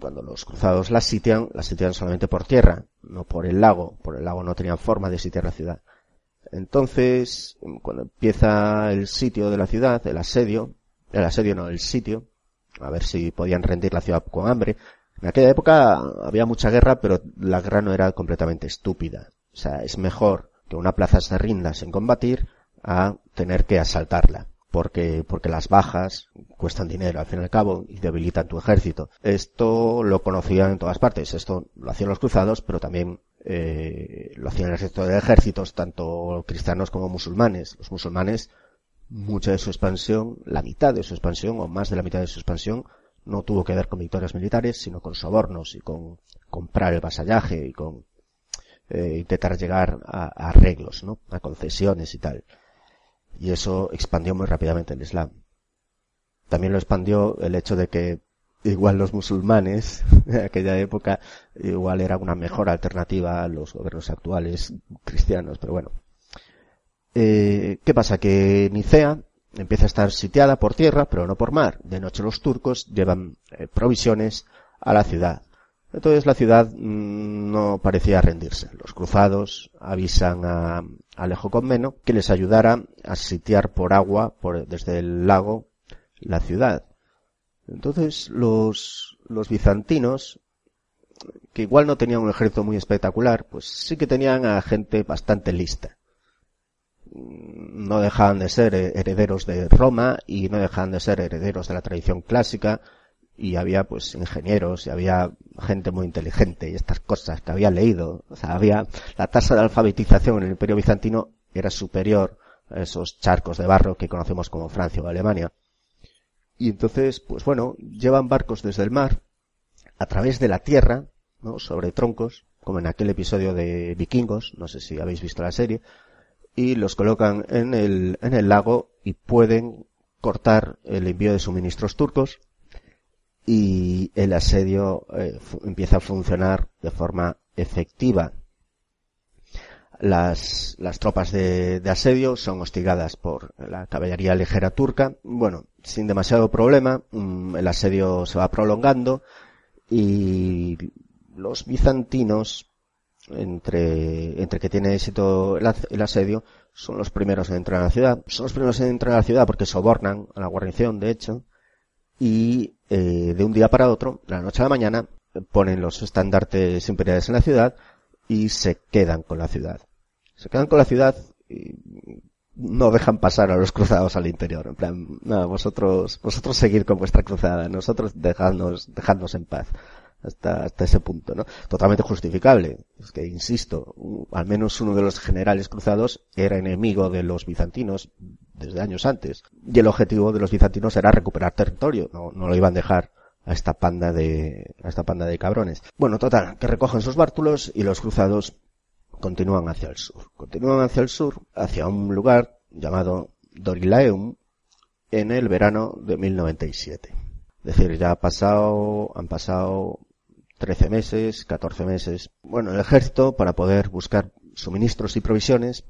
Cuando los cruzados la sitian, la sitian solamente por tierra, no por el lago. Por el lago no tenían forma de sitiar la ciudad. Entonces, cuando empieza el sitio de la ciudad, el asedio, el asedio no, el sitio, a ver si podían rendir la ciudad con hambre. En aquella época había mucha guerra, pero la guerra no era completamente estúpida. O sea, es mejor que una plaza se rinda sin combatir a tener que asaltarla. Porque, porque las bajas cuestan dinero al fin y al cabo y debilitan tu ejército. Esto lo conocían en todas partes. Esto lo hacían los cruzados, pero también eh, lo hacían el resto de ejércitos, tanto cristianos como musulmanes. Los musulmanes, mucha de su expansión, la mitad de su expansión o más de la mitad de su expansión, no tuvo que ver con victorias militares, sino con sobornos y con comprar el vasallaje y con eh, intentar llegar a, arreglos, ¿no? A concesiones y tal. Y eso expandió muy rápidamente el Islam. También lo expandió el hecho de que igual los musulmanes (laughs) en aquella época igual era una mejor alternativa a los gobiernos actuales cristianos, pero bueno. Eh, ¿Qué pasa? Que Nicea empieza a estar sitiada por tierra, pero no por mar. De noche los turcos llevan eh, provisiones a la ciudad. Entonces la ciudad mm, no parecía rendirse. Los cruzados avisan a Alejo Comneno que les ayudara a sitiar por agua por, desde el lago la ciudad. Entonces los, los bizantinos, que igual no tenían un ejército muy espectacular, pues sí que tenían a gente bastante lista. No dejaban de ser herederos de Roma y no dejaban de ser herederos de la tradición clásica y había pues ingenieros y había gente muy inteligente y estas cosas que había leído. O sea, había la tasa de alfabetización en el Imperio Bizantino era superior a esos charcos de barro que conocemos como Francia o Alemania. Y entonces, pues bueno, llevan barcos desde el mar a través de la tierra, ¿no? sobre troncos, como en aquel episodio de Vikingos, no sé si habéis visto la serie, y los colocan en el, en el lago y pueden cortar el envío de suministros turcos y el asedio eh, empieza a funcionar de forma efectiva. Las, las tropas de, de, asedio son hostigadas por la caballería ligera turca. Bueno, sin demasiado problema, mm, el asedio se va prolongando y los bizantinos, entre, entre que tiene éxito el, el asedio, son los primeros en entrar a la ciudad. Son los primeros en entrar a la ciudad porque sobornan a la guarnición, de hecho, y eh, de un día para otro, de la noche a la mañana, ponen los estandartes imperiales en la ciudad y se quedan con la ciudad. Se quedan con la ciudad y no dejan pasar a los cruzados al interior. En plan, no, vosotros, vosotros seguir con vuestra cruzada, nosotros dejadnos, dejadnos en paz hasta, hasta ese punto, ¿no? Totalmente justificable. Es que, insisto, al menos uno de los generales cruzados era enemigo de los bizantinos desde años antes. Y el objetivo de los bizantinos era recuperar territorio, no, no lo iban a dejar a esta panda de, a esta panda de cabrones. Bueno, total, que recogen sus bártulos y los cruzados continúan hacia el sur. Continúan hacia el sur, hacia un lugar llamado Dorilaeum, en el verano de 1097. Es decir, ya ha pasado, han pasado 13 meses, 14 meses. Bueno, el ejército, para poder buscar suministros y provisiones,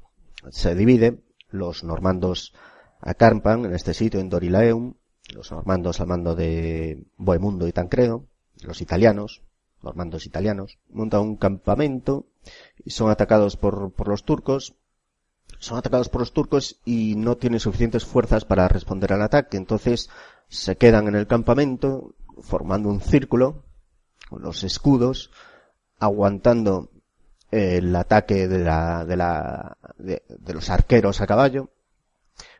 se divide. Los normandos acampan en este sitio, en Dorilaeum. Los normandos al mando de Bohemundo y Tancredo. Los italianos, normandos italianos, montan un campamento y son atacados por, por los turcos. Son atacados por los turcos y no tienen suficientes fuerzas para responder al ataque. Entonces se quedan en el campamento formando un círculo los escudos, aguantando el ataque de la, de la, de, los arqueros a caballo,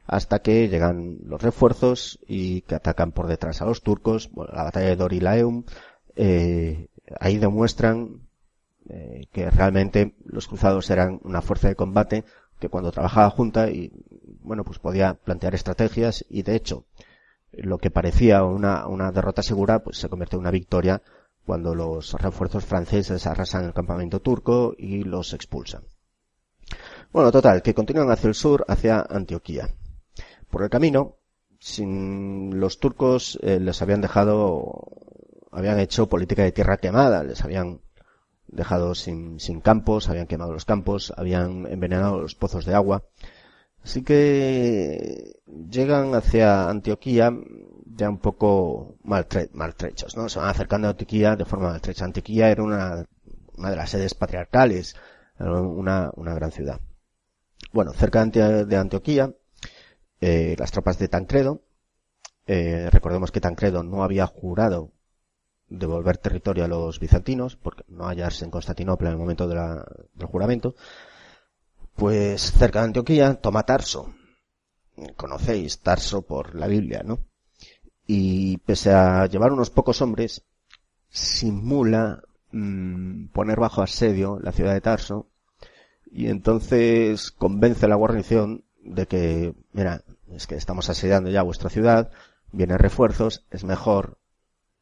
hasta que llegan los refuerzos y que atacan por detrás a los turcos. Bueno, la batalla de Dorilaeum, eh, ahí demuestran eh, que realmente los cruzados eran una fuerza de combate que cuando trabajaba junta y bueno pues podía plantear estrategias y de hecho lo que parecía una, una derrota segura pues se convierte en una victoria cuando los refuerzos franceses arrasan el campamento turco y los expulsan. Bueno, total, que continúan hacia el sur, hacia Antioquía. Por el camino, sin los turcos eh, les habían dejado, habían hecho política de tierra quemada, les habían dejado sin, sin campos, habían quemado los campos, habían envenenado los pozos de agua. Así que llegan hacia Antioquía ya un poco maltrechos, ¿no? Se van acercando a Antioquía de forma maltrecha. Antioquía era una, una de las sedes patriarcales, una, una gran ciudad. Bueno, cerca de Antioquía, eh, las tropas de Tancredo, eh, recordemos que Tancredo no había jurado devolver territorio a los bizantinos, porque no hallarse en Constantinopla en el momento del juramento, pues cerca de Antioquía toma Tarso. Conocéis Tarso por la Biblia, ¿no? Y pese a llevar unos pocos hombres, simula mmm, poner bajo asedio la ciudad de Tarso y entonces convence a la guarnición de que, mira, es que estamos asediando ya vuestra ciudad, vienen refuerzos, es mejor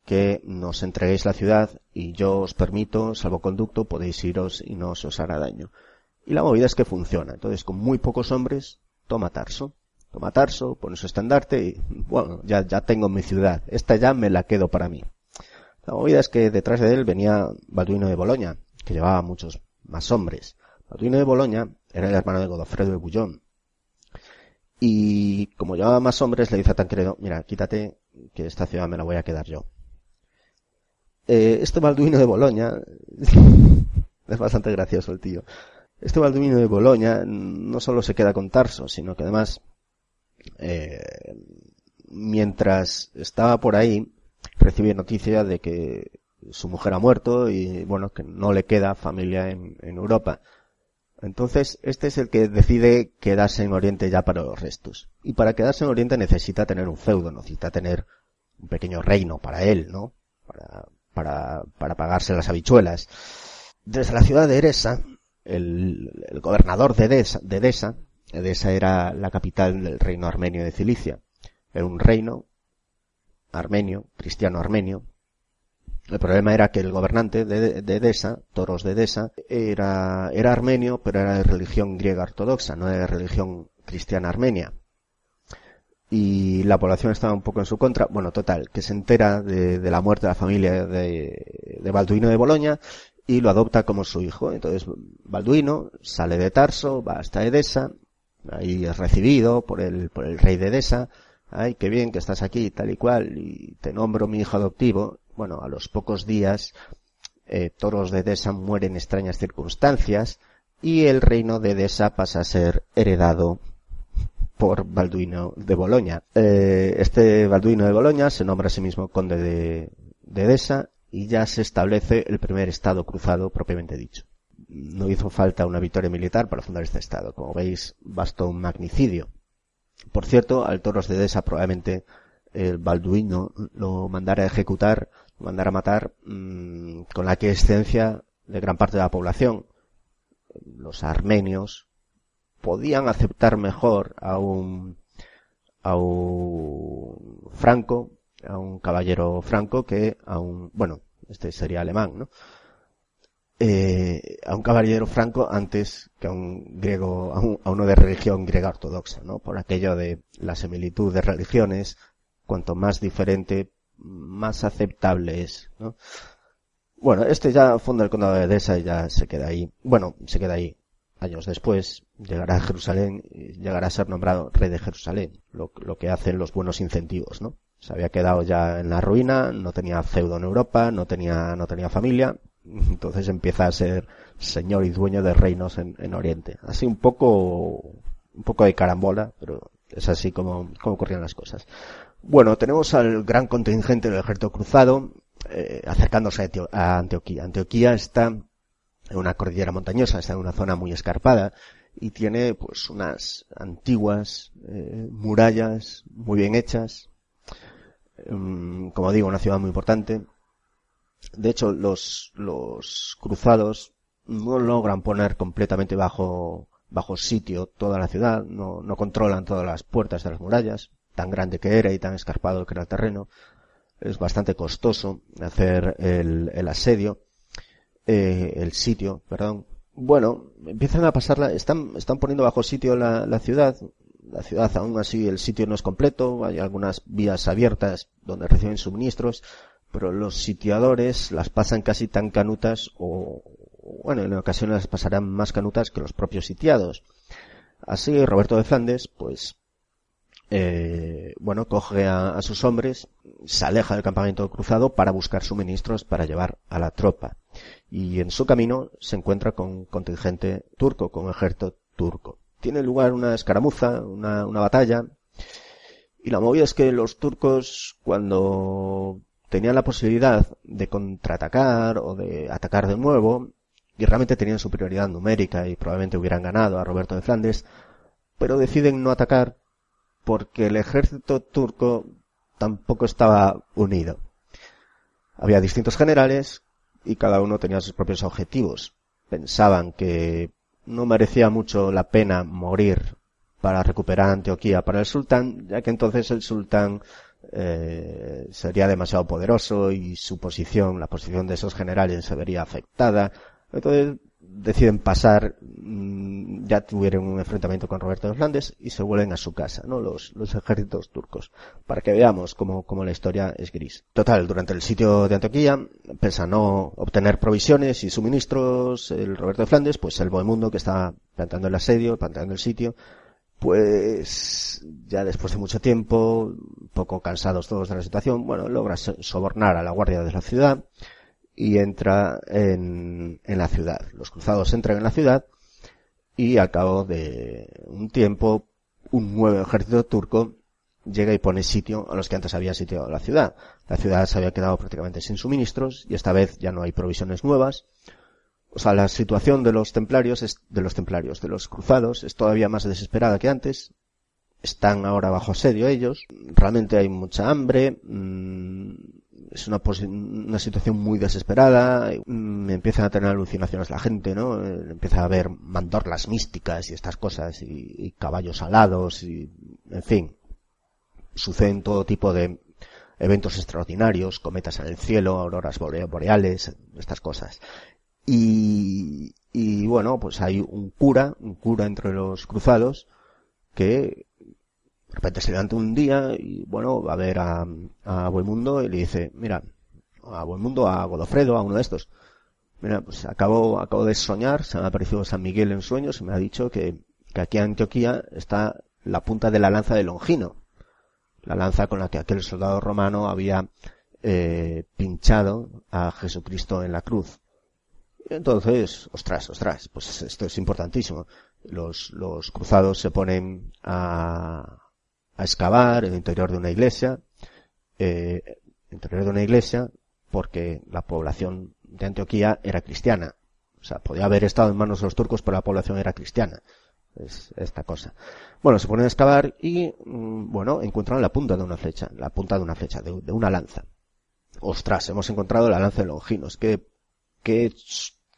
que nos entreguéis la ciudad y yo os permito, salvoconducto, podéis iros y no os hará daño. Y la movida es que funciona. Entonces, con muy pocos hombres, toma Tarso toma Tarso, pone su estandarte y, bueno, ya, ya tengo mi ciudad. Esta ya me la quedo para mí. La movida es que detrás de él venía Balduino de Boloña, que llevaba muchos más hombres. Balduino de Boloña era el hermano de Godofredo de Bullón. Y como llevaba más hombres, le dice a Tancredo, mira, quítate, que esta ciudad me la voy a quedar yo. Eh, este Balduino de Boloña, (laughs) es bastante gracioso el tío. Este Balduino de Boloña no solo se queda con Tarso, sino que además, eh, mientras estaba por ahí, recibe noticia de que su mujer ha muerto y bueno, que no le queda familia en, Europa. Entonces, este es el que decide quedarse en Oriente ya para los restos. Y para quedarse en Oriente necesita tener un feudo, necesita tener un pequeño reino para él, ¿no? Para, pagarse las habichuelas. Desde la ciudad de Eresa, el, gobernador de Edesa, Edesa era la capital del reino armenio de Cilicia. Era un reino armenio, cristiano armenio, el problema era que el gobernante de, de Edesa, Toros de Edesa, era, era armenio, pero era de religión griega ortodoxa, no era de religión cristiana armenia. Y la población estaba un poco en su contra. Bueno, total, que se entera de, de la muerte de la familia de, de Balduino de Boloña y lo adopta como su hijo. Entonces, Balduino sale de Tarso, va hasta Edesa, ahí es recibido por el, por el rey de Edesa, ay, qué bien que estás aquí, tal y cual, y te nombro mi hijo adoptivo, bueno, a los pocos días, eh, Toros de Edesa muere en extrañas circunstancias y el reino de Edesa pasa a ser heredado por Balduino de Boloña. Eh, este Balduino de Boloña se nombra a sí mismo conde de, de Edesa y ya se establece el primer estado cruzado propiamente dicho. No hizo falta una victoria militar para fundar este estado. Como veis, bastó un magnicidio. Por cierto, al Toros de Edesa probablemente el Balduino lo mandara a ejecutar mandar a matar mmm, con la aquiescencia de gran parte de la población. Los armenios podían aceptar mejor a un a un franco, a un caballero franco que a un, bueno, este sería alemán, ¿no? Eh, a un caballero franco antes que a un griego, a, un, a, uno de religión griega ortodoxa, ¿no? Por aquello de la similitud de religiones, cuanto más diferente, más aceptable es, ¿no? Bueno, este ya funda el condado de Edesa y ya se queda ahí. Bueno, se queda ahí. Años después llegará a Jerusalén llegará a ser nombrado rey de Jerusalén, lo, lo que hacen los buenos incentivos, ¿no? Se había quedado ya en la ruina, no tenía feudo en Europa, no tenía, no tenía familia, (laughs) entonces empieza a ser señor y dueño de reinos en, en Oriente. Así un poco, un poco de carambola, pero es así como, como ocurrían las cosas. Bueno, tenemos al gran contingente del ejército cruzado eh, acercándose a, Antioquía. Antioquía está en una cordillera montañosa, está en una zona muy escarpada y tiene pues unas antiguas eh, murallas muy bien hechas. Um, como digo, una ciudad muy importante. De hecho, los, los cruzados no logran poner completamente bajo, bajo sitio toda la ciudad, no, no controlan todas las puertas de las murallas, tan grande que era y tan escarpado que era el terreno, es bastante costoso hacer el, el asedio, eh, el sitio, perdón. Bueno, empiezan a pasarla, están, están poniendo bajo sitio la, la ciudad, la ciudad aún así el sitio no es completo, hay algunas vías abiertas donde reciben suministros, pero los sitiadores las pasan casi tan canutas o, bueno, en ocasiones las pasarán más canutas que los propios sitiados. Así Roberto de Flandes, pues eh, bueno, coge a, a, sus hombres, se aleja del campamento cruzado para buscar suministros para llevar a la tropa. Y en su camino se encuentra con contingente turco, con ejército turco. Tiene lugar una escaramuza, una, una batalla, y la movida es que los turcos, cuando tenían la posibilidad de contraatacar o de atacar de nuevo, y realmente tenían superioridad numérica y probablemente hubieran ganado a Roberto de Flandes, pero deciden no atacar porque el ejército turco tampoco estaba unido. Había distintos generales y cada uno tenía sus propios objetivos. Pensaban que no merecía mucho la pena morir para recuperar Antioquía para el sultán, ya que entonces el sultán eh, sería demasiado poderoso y su posición, la posición de esos generales se vería afectada. Entonces deciden pasar, mm, ya tuvieron un enfrentamiento con Roberto de Flandes y se vuelven a su casa, ¿no? Los, los ejércitos turcos, para que veamos cómo, cómo la historia es gris. Total, durante el sitio de Antioquía, pese no obtener provisiones y suministros, el Roberto de Flandes, pues el Bohemundo que está planteando el asedio, planteando el sitio, pues ya después de mucho tiempo, poco cansados todos de la situación, bueno, logra sobornar a la guardia de la ciudad y entra en, en la ciudad. Los cruzados entran en la ciudad y al cabo de un tiempo, un nuevo ejército turco llega y pone sitio a los que antes había sitiado la ciudad. La ciudad se había quedado prácticamente sin suministros y esta vez ya no hay provisiones nuevas. O sea, la situación de los templarios, es, de los templarios, de los cruzados, es todavía más desesperada que antes. Están ahora bajo asedio ellos. Realmente hay mucha hambre. Mmm, es una, una situación muy desesperada. Mmm, empiezan a tener alucinaciones la gente, ¿no? Eh, empieza a haber mandorlas místicas y estas cosas y, y caballos alados y, en fin, suceden todo tipo de eventos extraordinarios, cometas en el cielo, auroras boreales, estas cosas. Y, y bueno, pues hay un cura, un cura entre los cruzados, que de repente se levanta un día y bueno, va a ver a, a Mundo y le dice, mira, a Mundo, a Godofredo, a uno de estos, mira, pues acabo, acabo de soñar, se me ha aparecido San Miguel en sueños y me ha dicho que, que aquí en Antioquía está la punta de la lanza de Longino la lanza con la que aquel soldado romano había eh, pinchado a Jesucristo en la cruz. Entonces, ostras, ostras, pues esto es importantísimo. Los, los cruzados se ponen a, a excavar el interior de una iglesia, eh, interior de una iglesia, porque la población de Antioquía era cristiana. O sea, podía haber estado en manos de los turcos, pero la población era cristiana es esta cosa. Bueno, se ponen a excavar y, mm, bueno, encuentran la punta de una flecha, la punta de una flecha, de, una lanza. Ostras, hemos encontrado la lanza de Longinos. Qué, qué,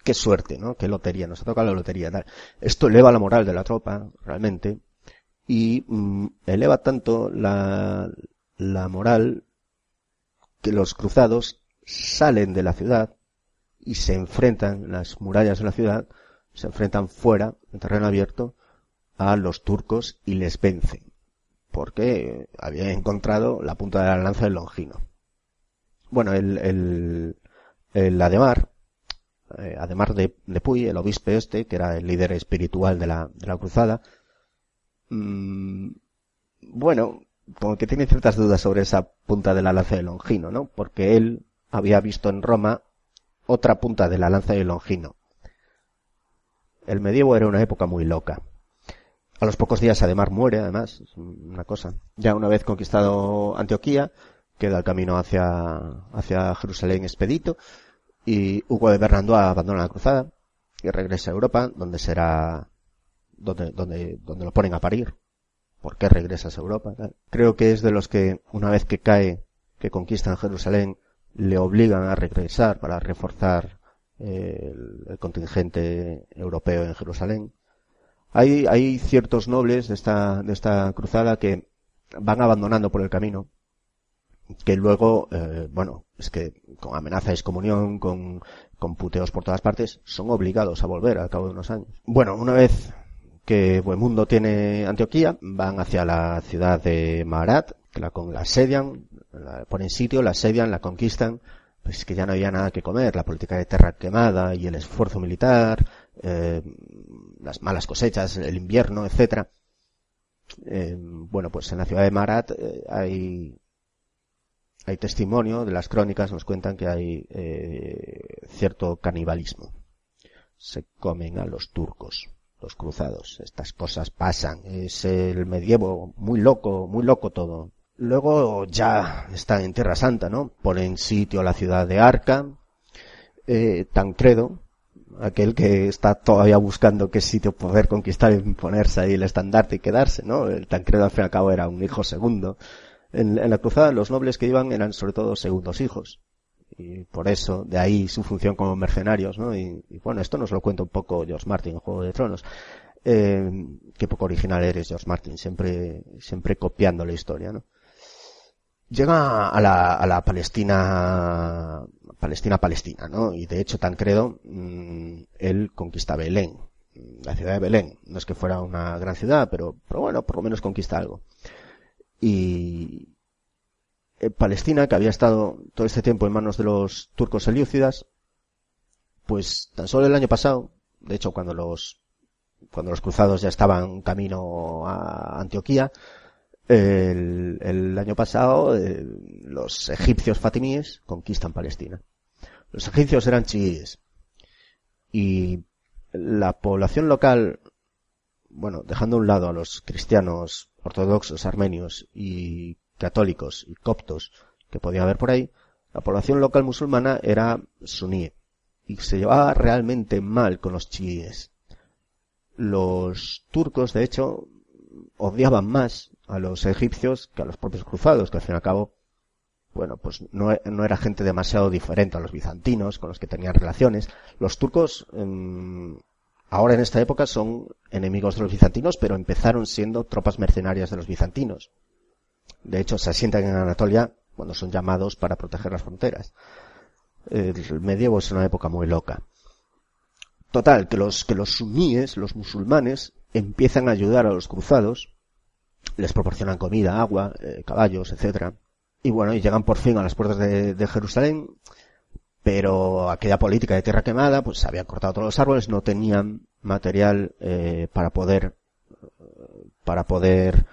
qué suerte, ¿no? Qué lotería, nos ha tocado la lotería. Tal. Esto eleva la moral de la tropa, realmente, y mm, eleva tanto la, la moral que los cruzados salen de la ciudad y se enfrentan las murallas de la ciudad, se enfrentan fuera, en terreno abierto, a los turcos y les vencen, porque habían encontrado la punta de la lanza del Longino. Bueno, el, el, el Ademar, eh, Ademar de, Puy, el obispo este, que era el líder espiritual de la, de la cruzada, mmm, bueno, como que tiene ciertas dudas sobre esa punta de la lanza de Longino, ¿no? Porque él había visto en Roma otra punta de la lanza de Longino. El medievo era una época muy loca. A los pocos días Ademar muere, además, es una cosa. Ya una vez conquistado Antioquía, queda el camino hacia, hacia Jerusalén expedito, y Hugo de Bernardá abandona la cruzada, y regresa a Europa, donde será, donde, donde, donde lo ponen a parir. ¿Por qué regresas a Europa? Creo que es de los que, una vez que cae, que conquistan Jerusalén, le obligan a regresar para reforzar eh, el, el contingente europeo en Jerusalén hay, hay ciertos nobles de esta, de esta cruzada que van abandonando por el camino, que luego, eh, bueno, es que con amenaza de excomunión, con, con puteos por todas partes, son obligados a volver al cabo de unos años. Bueno, una vez que Buemundo tiene Antioquía, van hacia la ciudad de Marat, que la, la asedian, la ponen sitio, la asedian, la conquistan, pues que ya no había nada que comer, la política de tierra quemada y el esfuerzo militar, eh, las malas cosechas, el invierno, etcétera. Eh, bueno, pues en la ciudad de Marat eh, hay hay testimonio de las crónicas, nos cuentan que hay eh, cierto canibalismo. Se comen a los turcos, los cruzados. Estas cosas pasan. Es el medievo muy loco, muy loco todo. Luego ya está en Tierra Santa, ¿no? Ponen sitio a la ciudad de Arca. Eh, Tancredo, aquel que está todavía buscando qué sitio poder conquistar y ponerse ahí el estandarte y quedarse, ¿no? El Tancredo al fin y al cabo era un hijo segundo. En, en, la cruzada los nobles que iban eran sobre todo segundos hijos. Y por eso, de ahí su función como mercenarios, ¿no? Y, bueno, esto nos lo cuenta un poco George Martin en Juego de Tronos. Eh, qué poco original eres, George Martin, siempre, siempre copiando la historia, ¿no? Llega a la, a la Palestina Palestina, Palestina, ¿no? Y de hecho Tancredo, mmm, él conquista Belén, la ciudad de Belén. No es que fuera una gran ciudad, pero, pero bueno, por lo menos conquista algo. Y Palestina, que había estado todo este tiempo en manos de los turcos selyúcidas, pues tan solo el año pasado, de hecho cuando los cuando los cruzados ya estaban camino a Antioquía, el, el año pasado eh, los egipcios fatimíes conquistan Palestina. Los egipcios eran chiíes y la población local, bueno, dejando a un lado a los cristianos ortodoxos, armenios y católicos y coptos que podía haber por ahí, la población local musulmana era suní y se llevaba realmente mal con los chiíes. Los turcos, de hecho, odiaban más a los egipcios que a los propios cruzados, que al fin y al cabo, bueno, pues no, no era gente demasiado diferente a los bizantinos, con los que tenían relaciones. Los turcos, ahora en esta época son enemigos de los bizantinos, pero empezaron siendo tropas mercenarias de los bizantinos. De hecho, se asientan en Anatolia cuando son llamados para proteger las fronteras. El medievo es una época muy loca. Total, que los, que los suníes, los musulmanes, empiezan a ayudar a los cruzados, les proporcionan comida, agua, eh, caballos, etcétera, y bueno, y llegan por fin a las puertas de, Jerusalén, pero aquella política de tierra quemada, pues se habían cortado todos los árboles, no tenían material eh, para poder para poder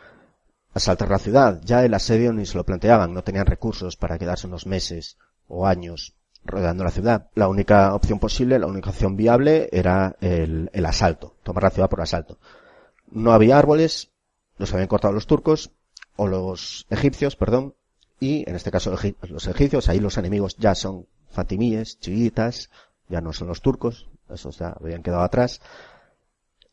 asaltar la ciudad. Ya el asedio ni se lo planteaban, no tenían recursos para quedarse unos meses o años rodeando la ciudad. La única opción posible, la única opción viable era el, el asalto, tomar la ciudad por asalto. No había árboles, los habían cortado los turcos, o los egipcios, perdón, y en este caso los egipcios, ahí los enemigos ya son fatimíes, chiitas, ya no son los turcos, esos ya habían quedado atrás,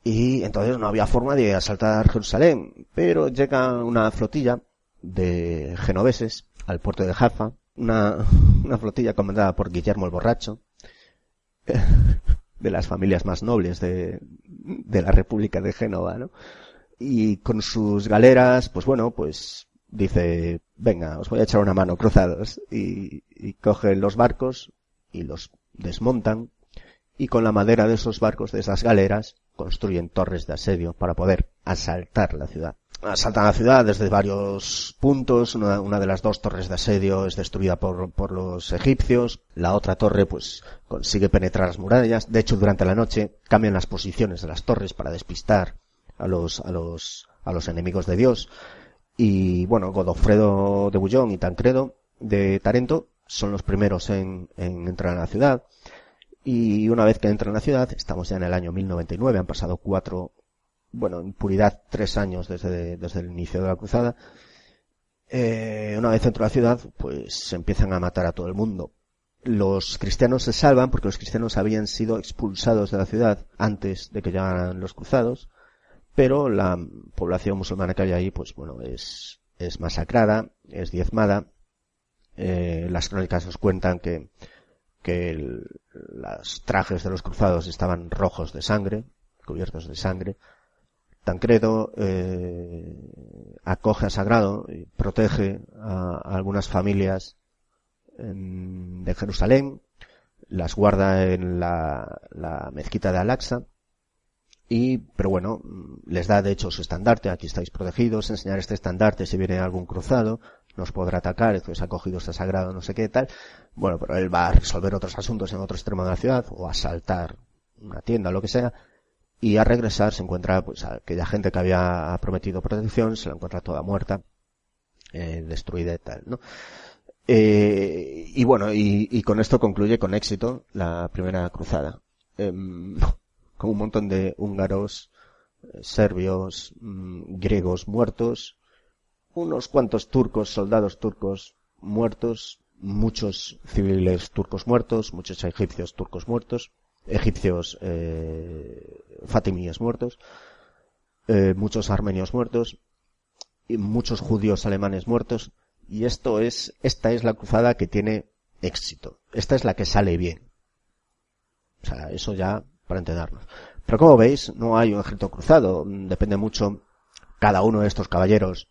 y entonces no había forma de asaltar Jerusalén, pero llega una flotilla de genoveses al puerto de Jaffa, una, (laughs) una flotilla comandada por Guillermo el Borracho, (laughs) de las familias más nobles de, de la República de Génova, ¿no? Y con sus galeras, pues bueno, pues dice, venga, os voy a echar una mano, cruzados. Y, y cogen los barcos y los desmontan y con la madera de esos barcos, de esas galeras, construyen torres de asedio para poder asaltar la ciudad asaltan la ciudad desde varios puntos. Una, de las dos torres de asedio es destruida por, por, los egipcios. La otra torre, pues, consigue penetrar las murallas. De hecho, durante la noche cambian las posiciones de las torres para despistar a los, a los, a los enemigos de Dios. Y bueno, Godofredo de Bullón y Tancredo de Tarento son los primeros en, en entrar a la ciudad. Y una vez que entran a la ciudad, estamos ya en el año 1099, han pasado cuatro bueno, en puridad tres años desde, desde el inicio de la cruzada, eh, una vez dentro de la ciudad, pues se empiezan a matar a todo el mundo. Los cristianos se salvan porque los cristianos habían sido expulsados de la ciudad antes de que llegaran los cruzados, pero la población musulmana que hay ahí, pues bueno, es, es masacrada, es diezmada. Eh, las crónicas nos cuentan que, que los trajes de los cruzados estaban rojos de sangre, cubiertos de sangre, Tancredo eh, acoge a Sagrado y protege a, algunas familias de Jerusalén, las guarda en la, mezquita de Al-Aqsa y, pero bueno, les da de hecho su estandarte, aquí estáis protegidos, enseñar este estandarte si viene algún cruzado, nos podrá atacar, entonces ha cogido este sagrado, no sé qué tal. Bueno, pero él va a resolver otros asuntos en otro extremo de la ciudad, o asaltar una tienda, lo que sea, y al regresar se encuentra pues aquella gente que había prometido protección se la encuentra toda muerta eh, destruida y tal no eh, y bueno y, y, con esto concluye con éxito la primera cruzada eh, con un montón de húngaros eh, serbios mm, griegos muertos unos cuantos turcos soldados turcos muertos muchos civiles turcos muertos muchos egipcios turcos muertos egipcios eh, fatimíes muertos, eh, muchos armenios muertos, y muchos judíos alemanes muertos, y esto es, esta es la cruzada que tiene éxito. Esta es la que sale bien. O sea, eso ya para entendernos. Pero como veis, no hay un ejército cruzado. Depende mucho cada uno de estos caballeros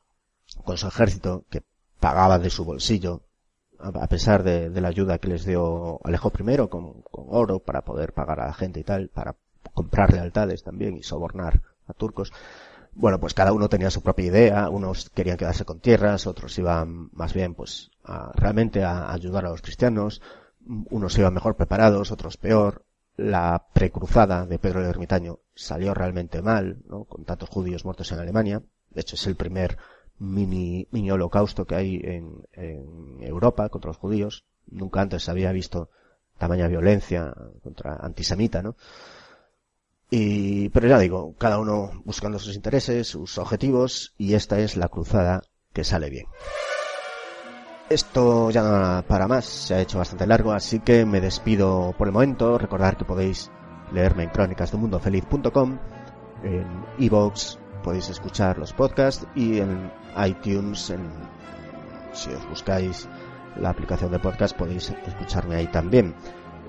con su ejército que pagaba de su bolsillo a pesar de, la ayuda que les dio Alejo I con, oro para poder pagar a la gente y tal, para comprar lealtades también y sobornar a turcos. Bueno, pues cada uno tenía su propia idea, unos querían quedarse con tierras, otros iban más bien pues a, realmente a ayudar a los cristianos, unos iban mejor preparados, otros peor, la precruzada de Pedro el Ermitaño salió realmente mal, ¿no? Con tantos judíos muertos en Alemania. De hecho, es el primer mini, mini holocausto que hay en, Europa contra los judíos. Nunca antes se había visto tamaña violencia contra antisemita, ¿no? Y, pero ya digo, cada uno buscando sus intereses, sus objetivos, y esta es la cruzada que sale bien. Esto ya para más, se ha hecho bastante largo, así que me despido por el momento. Recordar que podéis leerme en crónicasdemundofeliz.com, en iVoox podéis escuchar los podcasts y en iTunes, en, si os buscáis la aplicación de podcast podéis escucharme ahí también.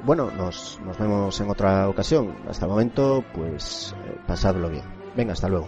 Bueno, nos, nos vemos en otra ocasión. Hasta el momento, pues eh, pasadlo bien. Venga, hasta luego.